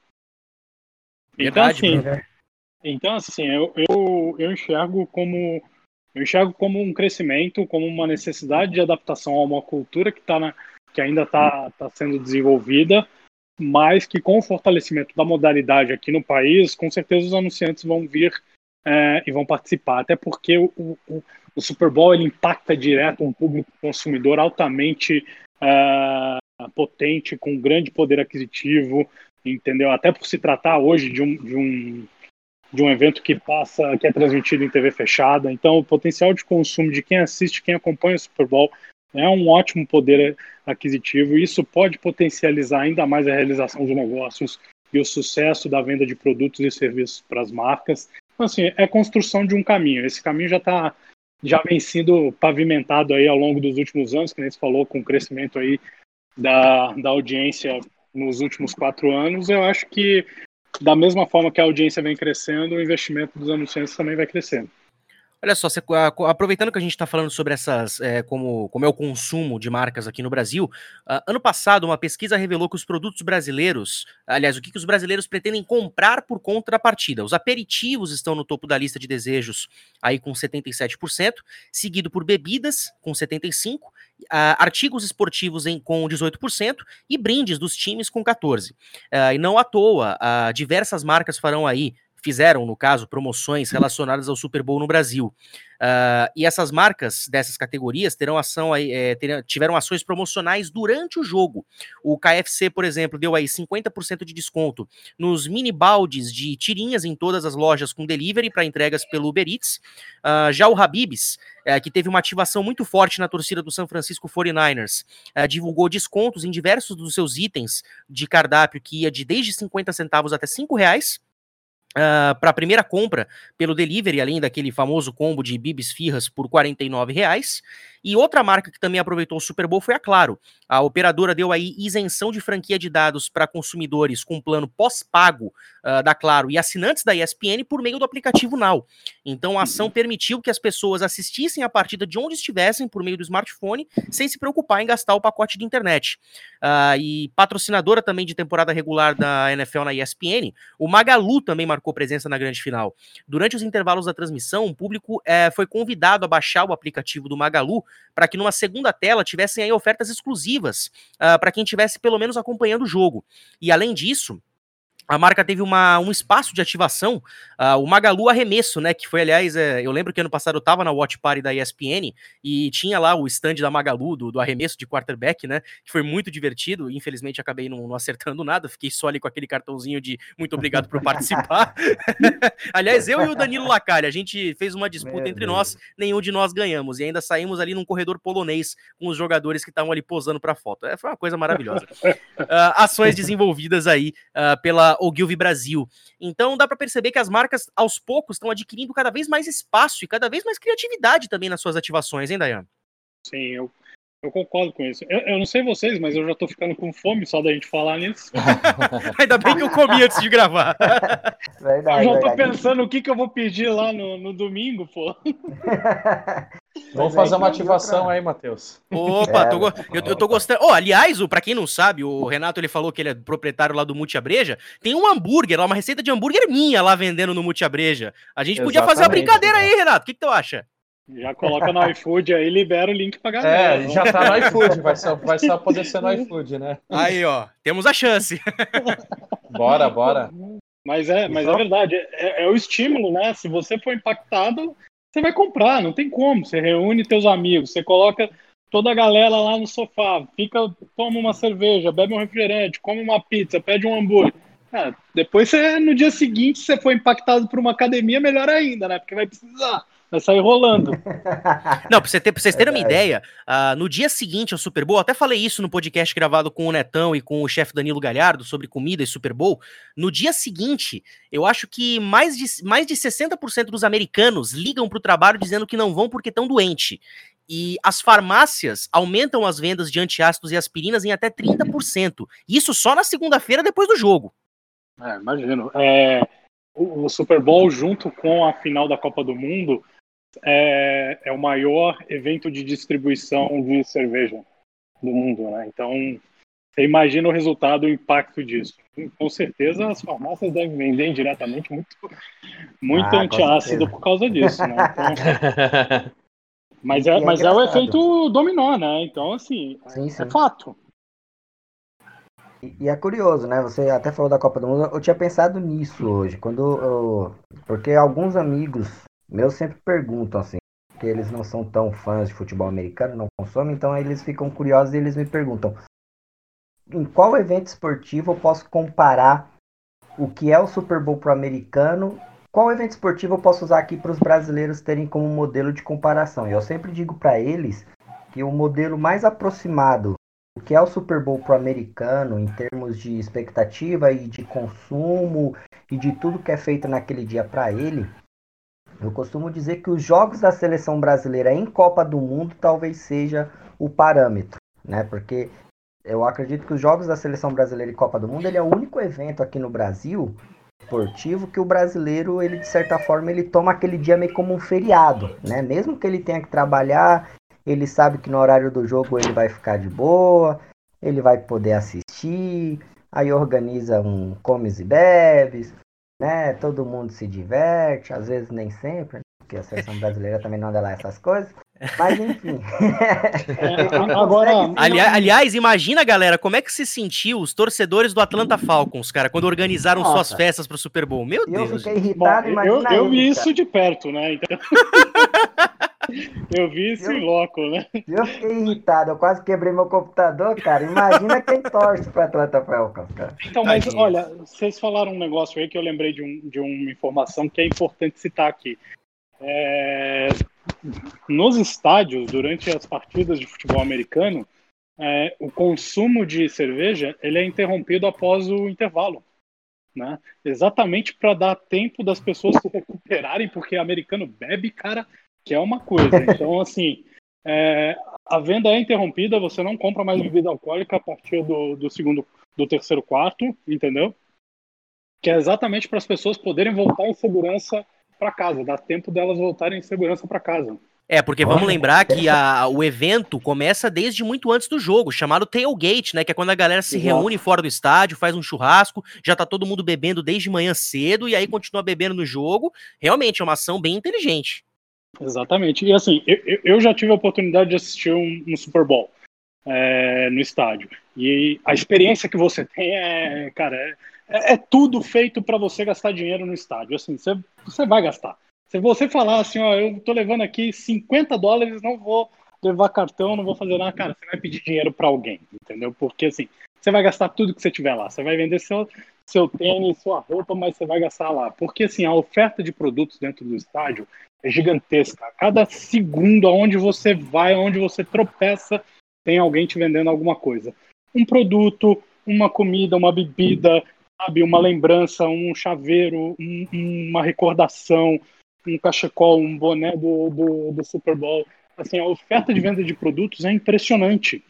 Então, Verdade, então, assim, então, assim eu, eu, eu enxergo como eu enxergo como um crescimento, como uma necessidade de adaptação a uma cultura que, tá na, que ainda está tá sendo desenvolvida, mas que com o fortalecimento da modalidade aqui no país, com certeza os anunciantes vão vir é, e vão participar, até porque o, o, o, Super Bowl ele impacta direto um público consumidor altamente é, potente, com grande poder aquisitivo, entendeu? Até por se tratar hoje de um, de um, de um evento que passa, que é transmitido em TV fechada, então o potencial de consumo de quem assiste, quem acompanha o Super Bowl é um ótimo poder aquisitivo e isso pode potencializar ainda mais a realização de negócios e o sucesso da venda de produtos e serviços para as marcas. Então, assim, é construção de um caminho. Esse caminho já está já vem sendo pavimentado aí ao longo dos últimos anos, que nem você falou, com o crescimento aí da, da audiência nos últimos quatro anos, eu acho que da mesma forma que a audiência vem crescendo, o investimento dos anunciantes também vai crescendo. Olha só, você, aproveitando que a gente está falando sobre essas, é, como, como é o consumo de marcas aqui no Brasil, uh, ano passado uma pesquisa revelou que os produtos brasileiros, aliás, o que, que os brasileiros pretendem comprar por conta da partida. Os aperitivos estão no topo da lista de desejos, aí com 77%, seguido por bebidas, com 75%, uh, artigos esportivos em, com 18% e brindes dos times com 14%. Uh, ah, e não à toa, diversas marcas farão aí fizeram, no caso, promoções relacionadas ao Super Bowl no Brasil. Uh, e essas marcas dessas categorias terão ação é, terão, tiveram ações promocionais durante o jogo. O KFC, por exemplo, deu aí 50% de desconto nos mini baldes de tirinhas em todas as lojas com delivery para entregas pelo Uber Eats. Uh, já o Habibs, é, que teve uma ativação muito forte na torcida do San Francisco 49ers, é, divulgou descontos em diversos dos seus itens de cardápio que ia de desde 50 centavos até 5 reais Uh, ah, para a primeira compra pelo delivery, além daquele famoso combo de bibis firras por R$ reais. E outra marca que também aproveitou o Super Bowl foi a Claro. A operadora deu aí isenção de franquia de dados para consumidores com plano pós-pago uh, da Claro e assinantes da ESPN por meio do aplicativo Now. Então a ação permitiu que as pessoas assistissem a partida de onde estivessem por meio do smartphone, sem se preocupar em gastar o pacote de internet. Uh, e patrocinadora também de temporada regular da NFL na ESPN, o Magalu também marcou presença na grande final. Durante os intervalos da transmissão, o público eh, foi convidado a baixar o aplicativo do Magalu para que numa segunda tela tivessem aí ofertas exclusivas uh, para quem estivesse pelo menos acompanhando o jogo. E além disso, a marca teve uma, um espaço de ativação, uh, o Magalu Arremesso, né? Que foi, aliás, é, eu lembro que ano passado eu tava na Watch Party da ESPN e tinha lá o stand da Magalu, do, do arremesso de quarterback, né? Que foi muito divertido. Infelizmente acabei não, não acertando nada, fiquei só ali com aquele cartãozinho de muito obrigado por participar. aliás, eu e o Danilo Lacari, a gente fez uma disputa Meu entre Deus. nós, nenhum de nós ganhamos e ainda saímos ali num corredor polonês com os jogadores que estavam ali posando para foto. É, foi uma coisa maravilhosa. Uh, ações desenvolvidas aí uh, pela Ogilvy Brasil. Então dá para perceber que as marcas aos poucos estão adquirindo cada vez mais espaço e cada vez mais criatividade também nas suas ativações, hein, Dayan? Sim, eu, eu concordo com isso. Eu, eu, não sei vocês, mas eu já tô ficando com fome só da gente falar nisso. Ainda bem que eu comi antes de gravar. Verdade, eu já tô verdade. pensando o que, que eu vou pedir lá no, no domingo, pô. Vamos fazer uma ativação aí, Matheus. Opa, tô, é, eu, eu tô gostando. Oh, aliás, para quem não sabe, o Renato ele falou que ele é proprietário lá do Multiabreja. Tem um hambúrguer uma receita de hambúrguer minha lá vendendo no Multiabreja. A gente podia fazer uma brincadeira aí, Renato. O que, que tu acha? Já coloca no iFood aí, libera o link pra galera. É, já tá no iFood, vai só, vai só poder ser no iFood, né? Aí, ó, temos a chance. bora, bora. Mas é, mas é verdade, é, é, o estímulo, né? Se você for impactado, você vai comprar, não tem como. Você reúne teus amigos, você coloca toda a galera lá no sofá, fica, toma uma cerveja, bebe um refrigerante, come uma pizza, pede um hambúrguer. É, depois você, no dia seguinte, você foi impactado por uma academia, melhor ainda, né? Porque vai precisar. Vai sair rolando. Não, pra, você ter, pra vocês terem uma ideia, uh, no dia seguinte ao Super Bowl, até falei isso no podcast gravado com o Netão e com o chefe Danilo Galhardo sobre comida e Super Bowl. No dia seguinte, eu acho que mais de, mais de 60% dos americanos ligam pro trabalho dizendo que não vão porque estão doentes. E as farmácias aumentam as vendas de antiácidos e aspirinas em até 30%. Isso só na segunda-feira depois do jogo. É, imagino. É, o, o Super Bowl, junto com a final da Copa do Mundo, é, é o maior evento de distribuição de cerveja do mundo, né? Então, você imagina o resultado, o impacto disso. Com certeza as farmácias devem vender indiretamente muito, muito ah, antiácido por causa disso, né? Então, mas é, é mas é o efeito dominó, né? Então, assim, sim, sim. é fato. E é curioso, né? Você até falou da Copa do Mundo. Eu tinha pensado nisso hoje, quando eu... porque alguns amigos meus sempre perguntam assim, que eles não são tão fãs de futebol americano, não consomem, então eles ficam curiosos e eles me perguntam: em qual evento esportivo eu posso comparar o que é o Super Bowl pro americano? Qual evento esportivo eu posso usar aqui para os brasileiros terem como modelo de comparação? E eu sempre digo para eles que o modelo mais aproximado o que é o Super Bowl pro americano em termos de expectativa e de consumo e de tudo que é feito naquele dia para ele eu costumo dizer que os jogos da seleção brasileira em Copa do Mundo talvez seja o parâmetro, né? Porque eu acredito que os Jogos da Seleção Brasileira e Copa do Mundo ele é o único evento aqui no Brasil esportivo que o brasileiro, ele de certa forma, ele toma aquele dia meio como um feriado, né? Mesmo que ele tenha que trabalhar, ele sabe que no horário do jogo ele vai ficar de boa, ele vai poder assistir, aí organiza um comes e bebes, né? Todo mundo se diverte, às vezes nem sempre, né? porque a seleção brasileira também não anda lá essas coisas. Mas enfim. É, agora, ali, aliás, imagina, galera, como é que se sentiu os torcedores do Atlanta Falcons, cara, quando organizaram Nossa. suas festas pro Super Bowl. Meu eu Deus. Eu fiquei irritado, Bom, eu, eu vi isso de perto, né? Então... eu vi isso eu, em loco, né? Eu fiquei irritado, eu quase quebrei meu computador, cara. Imagina quem torce pro Atlanta Falcons, cara. Então, mas olha, vocês falaram um negócio aí que eu lembrei de, um, de uma informação que é importante citar aqui. É, nos estádios, durante as partidas de futebol americano, é, o consumo de cerveja ele é interrompido após o intervalo. Né? Exatamente para dar tempo das pessoas se recuperarem, porque americano bebe, cara, que é uma coisa. Então, assim, é, a venda é interrompida, você não compra mais bebida alcoólica a partir do, do segundo, do terceiro quarto, entendeu? Que é exatamente para as pessoas poderem voltar em segurança para casa, dá tempo delas voltarem em segurança para casa. É, porque vamos lembrar que a, o evento começa desde muito antes do jogo, chamado tailgate, né? Que é quando a galera se reúne fora do estádio, faz um churrasco, já tá todo mundo bebendo desde manhã cedo e aí continua bebendo no jogo. Realmente é uma ação bem inteligente. Exatamente. E assim, eu, eu já tive a oportunidade de assistir um, um Super Bowl é, no estádio. E a experiência que você tem é, cara, é, é, é tudo feito para você gastar dinheiro no estádio. Assim, você, você vai gastar. Se você falar assim, ó, eu tô levando aqui 50 dólares, não vou levar cartão, não vou fazer nada, cara, você vai pedir dinheiro para alguém, entendeu? Porque assim, você vai gastar tudo que você tiver lá. Você vai vender seu, seu tênis, sua roupa, mas você vai gastar lá. Porque assim, a oferta de produtos dentro do estádio é gigantesca. A cada segundo, aonde você vai, aonde você tropeça, tem alguém te vendendo alguma coisa. Um produto, uma comida, uma bebida, sabe, uma lembrança, um chaveiro, um, uma recordação, um cachecol, um boné do, do, do, Super Bowl. Assim, a oferta de venda de produtos é impressionante.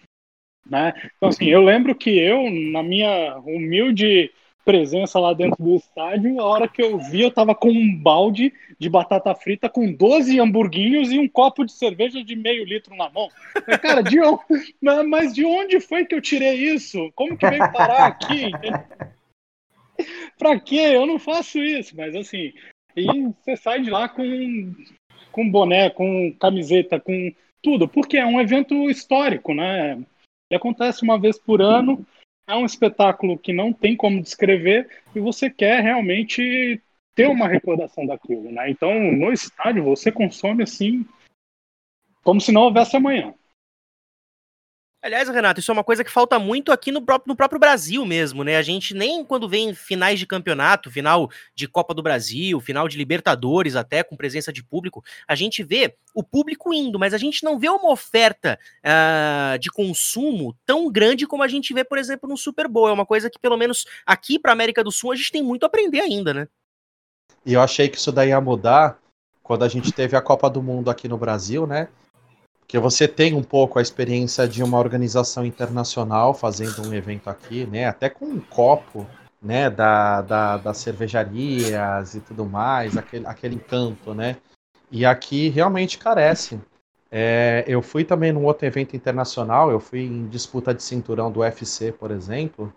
Né? Então, assim, eu lembro que eu, na minha humilde presença lá dentro do estádio, a hora que eu vi, eu tava com um balde de batata frita com 12 hamburguinhos e um copo de cerveja de meio litro na mão. Cara, de onde, mas de onde foi que eu tirei isso? Como que veio parar aqui? pra quê? Eu não faço isso, mas assim, e você sai de lá com, com boné, com camiseta, com tudo, porque é um evento histórico, né? E acontece uma vez por ano, é um espetáculo que não tem como descrever e você quer realmente ter uma recordação daquilo, né? Então, no estádio, você consome assim, como se não houvesse amanhã. Aliás, Renato, isso é uma coisa que falta muito aqui no próprio, no próprio Brasil mesmo, né? A gente nem quando vem finais de campeonato, final de Copa do Brasil, final de Libertadores, até com presença de público, a gente vê o público indo, mas a gente não vê uma oferta uh, de consumo tão grande como a gente vê, por exemplo, no Super Bowl. É uma coisa que, pelo menos aqui para América do Sul, a gente tem muito a aprender ainda, né? E eu achei que isso daí ia mudar quando a gente teve a Copa do Mundo aqui no Brasil, né? Que você tem um pouco a experiência de uma organização internacional fazendo um evento aqui, né? Até com um copo, né? Da, da, das cervejarias e tudo mais, aquele, aquele encanto, né? E aqui realmente carece. É, eu fui também num outro evento internacional, eu fui em disputa de cinturão do UFC, por exemplo,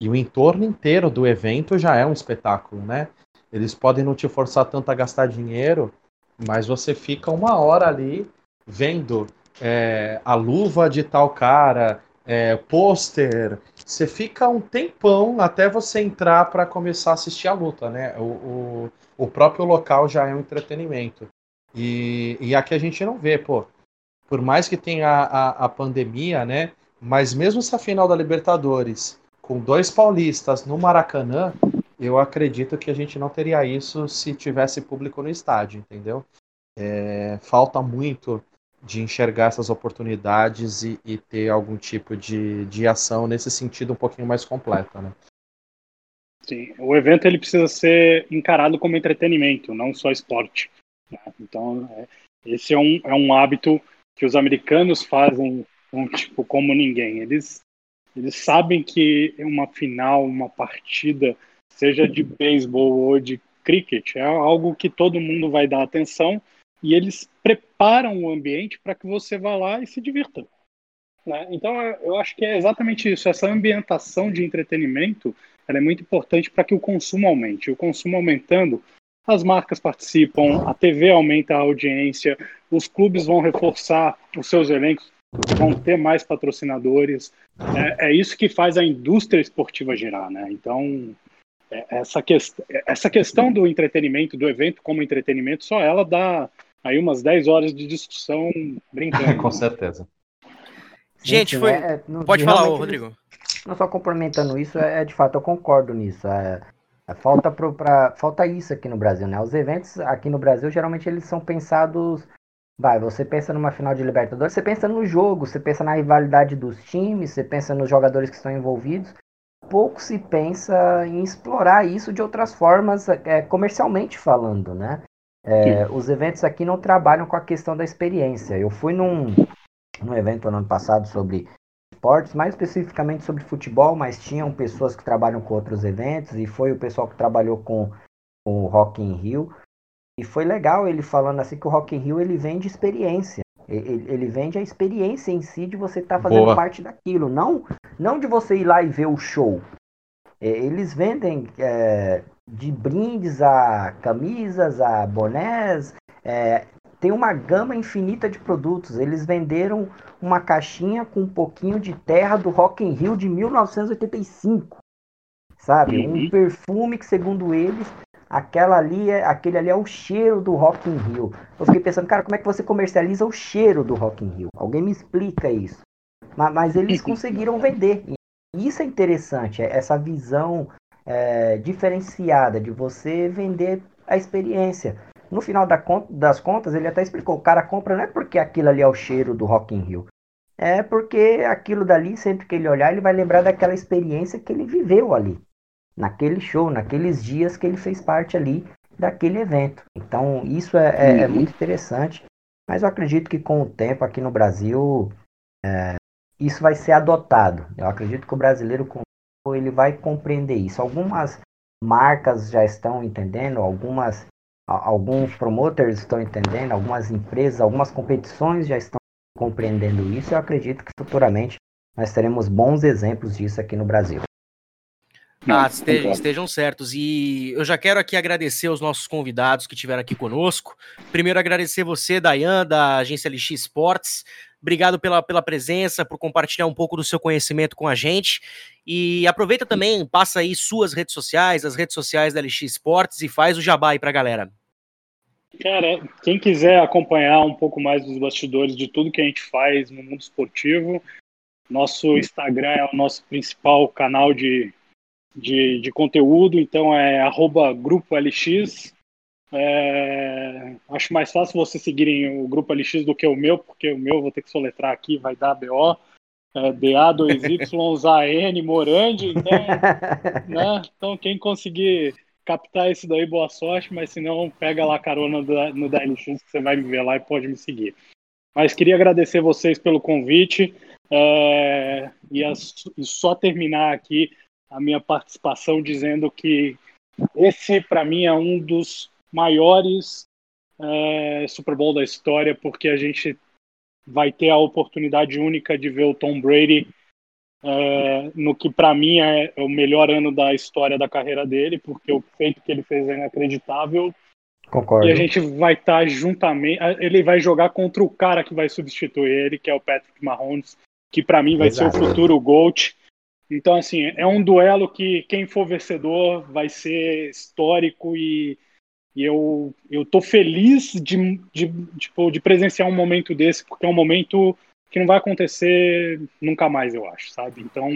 e o entorno inteiro do evento já é um espetáculo, né? Eles podem não te forçar tanto a gastar dinheiro, mas você fica uma hora ali vendo é, a luva de tal cara, é, pôster, você fica um tempão até você entrar para começar a assistir a luta, né? O, o, o, próprio local já é um entretenimento. E, e aqui a gente não vê, pô. Por mais que tenha a, a, a pandemia, né? Mas mesmo essa final da Libertadores, com dois paulistas no Maracanã, eu acredito que a gente não teria isso se tivesse público no estádio, entendeu? É, falta muito de enxergar essas oportunidades e, e, ter algum tipo de, de ação nesse sentido um pouquinho mais completa, né? Sim, o evento ele precisa ser encarado como entretenimento, não só esporte. Né? Então, é, esse é um, é um hábito que os americanos fazem um, tipo como ninguém. Eles Eles sabem que uma final, uma partida, seja de beisebol ou de cricket, é algo que todo mundo vai dar atenção e eles preparam o ambiente para que você vá lá e se divirta. Né? Então, eu acho que é exatamente isso. Essa ambientação de entretenimento é muito importante para que o consumo aumente. O consumo aumentando, as marcas participam, a TV aumenta a audiência, os clubes vão reforçar os seus elencos, vão ter mais patrocinadores. É, é isso que faz a indústria esportiva girar, né? Então, é, essa, que, essa questão do entretenimento, do evento como entretenimento, só ela dá aí umas 10 horas de discussão brincando. Com certeza. Gente, foi. É, Pode falar, Rodrigo. Não só complementando isso, é, é, de fato eu concordo nisso. É, é, falta, pro, pra, falta isso aqui no Brasil, né? Os eventos aqui no Brasil geralmente eles são pensados. Vai, você pensa numa final de Libertadores, você pensa no jogo, você pensa na rivalidade dos times, você pensa nos jogadores que estão envolvidos. Pouco se pensa em explorar isso de outras formas, é, comercialmente falando, né? É, os eventos aqui não trabalham com a questão da experiência. Eu fui num, num evento no ano passado sobre esportes, mais especificamente sobre futebol, mas tinham pessoas que trabalham com outros eventos, e foi o pessoal que trabalhou com, com o Rock in Rio. E foi legal ele falando assim que o Rock in Rio ele vende experiência. Ele, ele vende a experiência em si de você estar tá fazendo Boa. parte daquilo, não, não de você ir lá e ver o show. É, eles vendem é, de brindes a camisas, a bonés, é, tem uma gama infinita de produtos. Eles venderam uma caixinha com um pouquinho de terra do Rock in Rio de 1985, sabe? Um uhum. perfume que, segundo eles, aquela ali é, aquele ali é o cheiro do Rock in Rio. Eu fiquei pensando, cara, como é que você comercializa o cheiro do Rock in Rio? Alguém me explica isso. Mas, mas eles conseguiram vender. E isso é interessante, é essa visão é, diferenciada de você vender a experiência. No final da das contas, ele até explicou: o cara compra não é porque aquilo ali é o cheiro do Rock in Rio, é porque aquilo dali, sempre que ele olhar, ele vai lembrar daquela experiência que ele viveu ali, naquele show, naqueles dias que ele fez parte ali daquele evento. Então, isso é, é, é uhum. muito interessante, mas eu acredito que com o tempo aqui no Brasil, é, isso vai ser adotado. Eu acredito que o brasileiro, com ele vai compreender isso. Algumas marcas já estão entendendo, algumas alguns promoters estão entendendo, algumas empresas, algumas competições já estão compreendendo isso. Eu acredito que futuramente nós teremos bons exemplos disso aqui no Brasil. Ah, estejam, estejam, certos. E eu já quero aqui agradecer os nossos convidados que estiveram aqui conosco. Primeiro, agradecer você, Dayan, da agência LX Sports. Obrigado pela, pela presença, por compartilhar um pouco do seu conhecimento com a gente. E aproveita também, passa aí suas redes sociais, as redes sociais da LX Esportes e faz o jabá aí pra galera. Cara, quem quiser acompanhar um pouco mais dos bastidores de tudo que a gente faz no mundo esportivo, nosso Instagram é o nosso principal canal de, de, de conteúdo, então é arroba Grupo LX. É, acho mais fácil vocês seguirem o Grupo LX do que o meu, porque o meu vou ter que soletrar aqui, vai dar BO. É, DA2YZAN Morandi, então, né? então quem conseguir captar isso daí, boa sorte, mas se não, pega lá a carona no da LX que você vai me ver lá e pode me seguir. Mas queria agradecer vocês pelo convite é, e, a, e só terminar aqui a minha participação dizendo que esse, para mim, é um dos maiores é, Super Bowl da história, porque a gente vai ter a oportunidade única de ver o Tom Brady é, no que para mim é o melhor ano da história da carreira dele, porque o feito que ele fez é inacreditável. Concordo. E a gente vai estar tá juntamente. Ele vai jogar contra o cara que vai substituir ele, que é o Patrick Mahomes, que para mim vai Exato. ser o futuro GOAT. Então, assim, é um duelo que quem for vencedor vai ser histórico e e eu, eu tô feliz de, de, tipo, de presenciar um momento desse, porque é um momento que não vai acontecer nunca mais, eu acho, sabe? Então,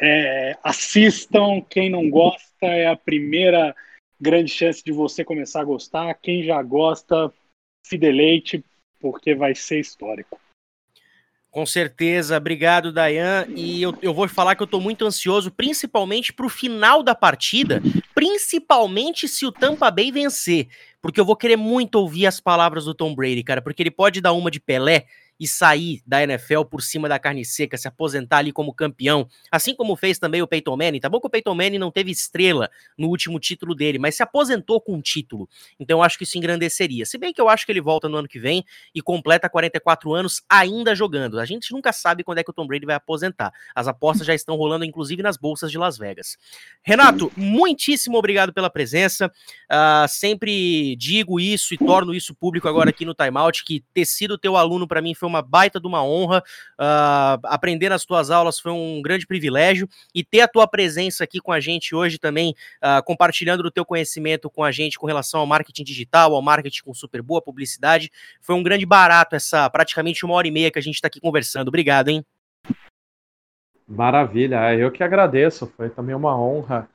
é, assistam, quem não gosta, é a primeira grande chance de você começar a gostar. Quem já gosta, se deleite, porque vai ser histórico. Com certeza, obrigado, Dayan. E eu, eu vou falar que eu tô muito ansioso, principalmente pro final da partida, principalmente se o Tampa Bay vencer. Porque eu vou querer muito ouvir as palavras do Tom Brady, cara, porque ele pode dar uma de Pelé e sair da NFL por cima da carne seca, se aposentar ali como campeão, assim como fez também o Peyton Manning. Tá bom que o Peyton Manning não teve estrela no último título dele, mas se aposentou com um título. Então eu acho que isso engrandeceria. Se bem que eu acho que ele volta no ano que vem e completa 44 anos ainda jogando. A gente nunca sabe quando é que o Tom Brady vai aposentar. As apostas já estão rolando, inclusive, nas bolsas de Las Vegas. Renato, muitíssimo obrigado pela presença. Uh, sempre digo isso e torno isso público agora aqui no Timeout, que ter sido teu aluno para mim foi uma baita de uma honra. Uh, aprender nas tuas aulas foi um grande privilégio e ter a tua presença aqui com a gente hoje também, uh, compartilhando o teu conhecimento com a gente com relação ao marketing digital, ao marketing com super boa publicidade, foi um grande barato essa praticamente uma hora e meia que a gente está aqui conversando. Obrigado, hein? Maravilha, eu que agradeço. Foi também uma honra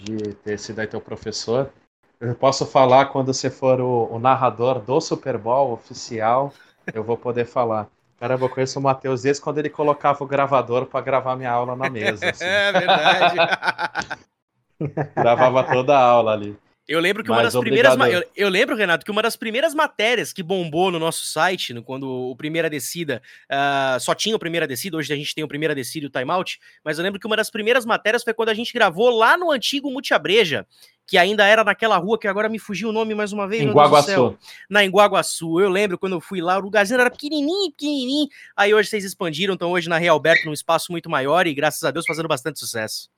de ter sido aí teu professor. Eu posso falar quando você for o, o narrador do Super Bowl oficial, eu vou poder falar. Caramba, eu conheço o Matheus desde quando ele colocava o gravador para gravar minha aula na mesa. Assim. É verdade. Gravava toda a aula ali. Eu lembro que uma das primeiras. Eu, eu, lembro, Renato, que uma das primeiras matérias que bombou no nosso site, no, quando o Primeira Descida uh, só tinha o Primeira Descida, hoje a gente tem o Primeira Descida e o Timeout, mas eu lembro que uma das primeiras matérias foi quando a gente gravou lá no antigo Multiabreja, que ainda era naquela rua que agora me fugiu o nome mais uma vez. Em Guaguaçu. Na Iguaguaçu. Eu lembro quando eu fui lá, o lugarzinho era pequenininho, pequenininho. Aí hoje vocês expandiram, então hoje na Realberto num espaço muito maior e graças a Deus fazendo bastante sucesso.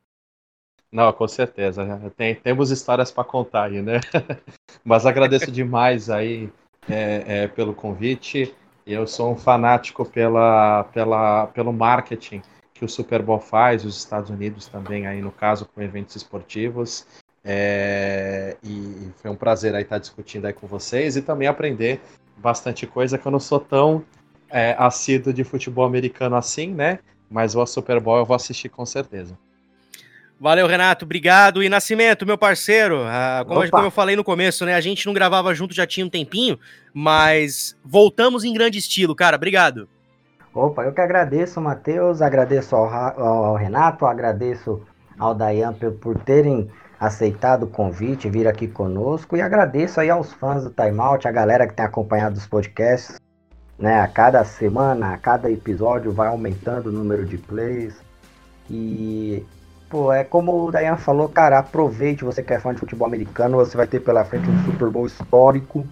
Não, com certeza. Tem, temos histórias para contar aí, né? Mas agradeço demais aí é, é, pelo convite. Eu sou um fanático pela, pela, pelo marketing que o Super Bowl faz, os Estados Unidos também aí no caso com eventos esportivos. É, e foi um prazer aí estar discutindo aí com vocês e também aprender bastante coisa que eu não sou tão é, assíduo de futebol americano assim, né? Mas o Super Bowl eu vou assistir com certeza. Valeu, Renato. Obrigado. E Nascimento, meu parceiro, ah, como, como, eu falei no começo, né? A gente não gravava junto já tinha um tempinho, mas voltamos em grande estilo, cara. Obrigado. Opa, eu que agradeço, Matheus, agradeço ao, ao, Renato, agradeço ao Dayan por, por terem aceitado o convite, vir aqui conosco, e agradeço aí aos fãs do Time Out, a galera que tem acompanhado os podcasts, né? A cada semana, a cada episódio vai aumentando o número de plays. E Pô, é como o Dayan falou, cara, aproveite, você que é fã de futebol americano, você vai ter pela frente um Super Bowl histórico.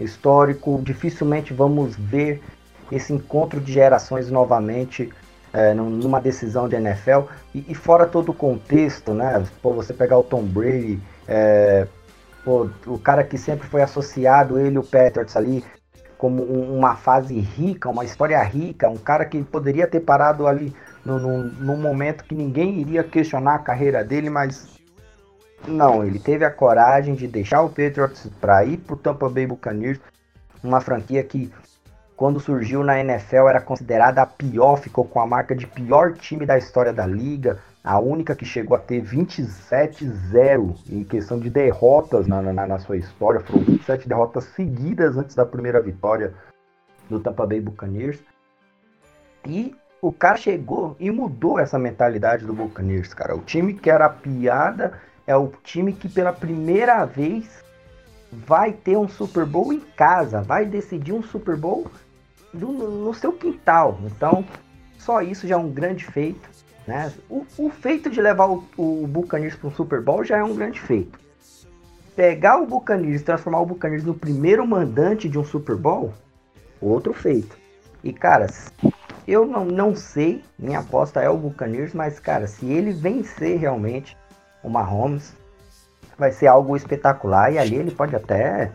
Histórico, dificilmente vamos ver esse encontro de gerações novamente é, numa decisão de NFL. E, e, fora todo o contexto, né? Pô, você pegar o Tom Brady, é, pô, o cara que sempre foi associado, ele o Patriots ali, como um, uma fase rica, uma história rica, um cara que poderia ter parado ali no, no, num momento que ninguém iria questionar a carreira dele, mas não, ele teve a coragem de deixar o Patriots para ir para o Tampa Bay Buccaneers, uma franquia que quando surgiu na NFL era considerada a pior, ficou com a marca de pior time da história da liga, a única que chegou a ter 27-0 em questão de derrotas na, na, na, sua história, foram 27 derrotas seguidas antes da primeira vitória do Tampa Bay Buccaneers. E o cara chegou e mudou essa mentalidade do Buccaneers, cara. O time que era piada é o time que pela primeira vez vai ter um Super Bowl em casa, vai decidir um Super Bowl no, no seu quintal. Então, só isso já é um grande feito. Né? O, o feito de levar o, o Buccaneers para um Super Bowl já é um grande feito. Pegar o Buccaneers transformar o Buccaneers no primeiro mandante de um Super Bowl, outro feito. E, cara, eu não, não sei, minha aposta é o Buccaneers, mas cara, se ele vencer realmente o Mahomes, vai ser algo espetacular e ali ele pode até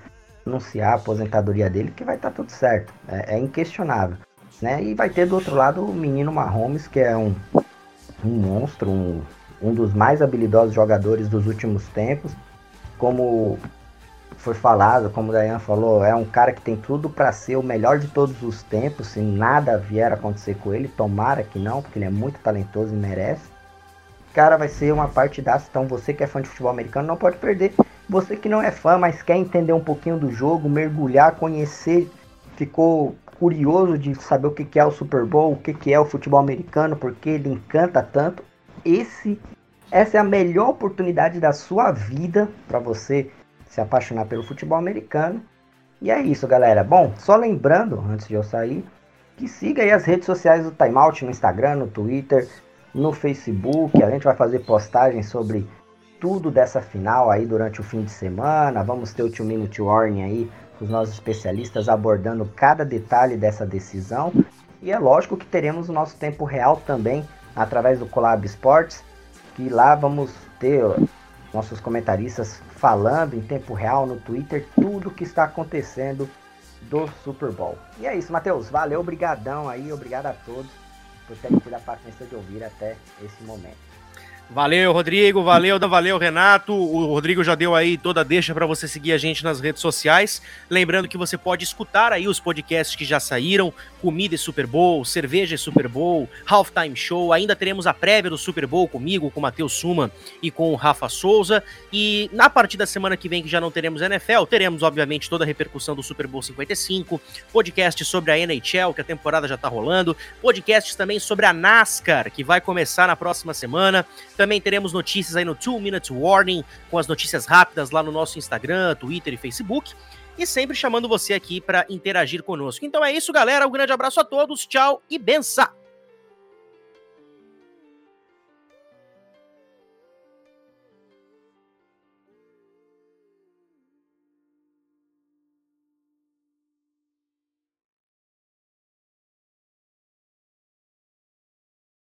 anunciar a aposentadoria dele que vai estar tá tudo certo, é, é, inquestionável. Né? E vai ter do outro lado o menino Mahomes, que é um, um monstro, um, um dos mais habilidosos jogadores dos últimos tempos, como foi falado, como o Dayan falou, é um cara que tem tudo para ser o melhor de todos os tempos, se nada vier a acontecer com ele, tomara que não, porque ele é muito talentoso e merece. Cara, vai ser uma partidaça, então você que é fã de futebol americano não pode perder. Você que não é fã, mas quer entender um pouquinho do jogo, mergulhar, conhecer, ficou curioso de saber o que é o Super Bowl, o que é o futebol americano, porque ele encanta tanto. Esse, essa é a melhor oportunidade da sua vida para você se apaixonar pelo futebol americano. E é isso, galera. Bom, só lembrando, antes de eu sair, que siga aí as redes sociais do Timeout no Instagram, no Twitter, no Facebook. A gente vai fazer postagens sobre tudo dessa final aí durante o fim de semana. Vamos ter o Two Minute Warning aí, os nossos especialistas abordando cada detalhe dessa decisão. E é lógico que teremos o nosso tempo real também através do Collab Sports, que lá vamos ter nossos comentaristas falando em tempo real no Twitter tudo que está acontecendo do Super Bowl. E é isso, Matheus. Valeu, obrigadão aí, obrigado a todos por terem tido a paciência de ouvir até esse momento. Valeu, Rodrigo. Valeu, valeu, Renato. O Rodrigo já deu aí toda a deixa para você seguir a gente nas redes sociais. Lembrando que você pode escutar aí os podcasts que já saíram: Comida e Super Bowl, Cerveja e Super Bowl, Halftime Show. Ainda teremos a prévia do Super Bowl comigo, com o Matheus Suma e com o Rafa Souza. E na partir da semana que vem, que já não teremos NFL, teremos, obviamente, toda a repercussão do Super Bowl 55, podcast sobre a NHL, que a temporada já tá rolando, podcasts também sobre a NASCAR, que vai começar na próxima semana. Também teremos notícias aí no 2 Minutes Warning, com as notícias rápidas lá no nosso Instagram, Twitter e Facebook. E sempre chamando você aqui para interagir conosco. Então é isso, galera. Um grande abraço a todos, tchau e benção!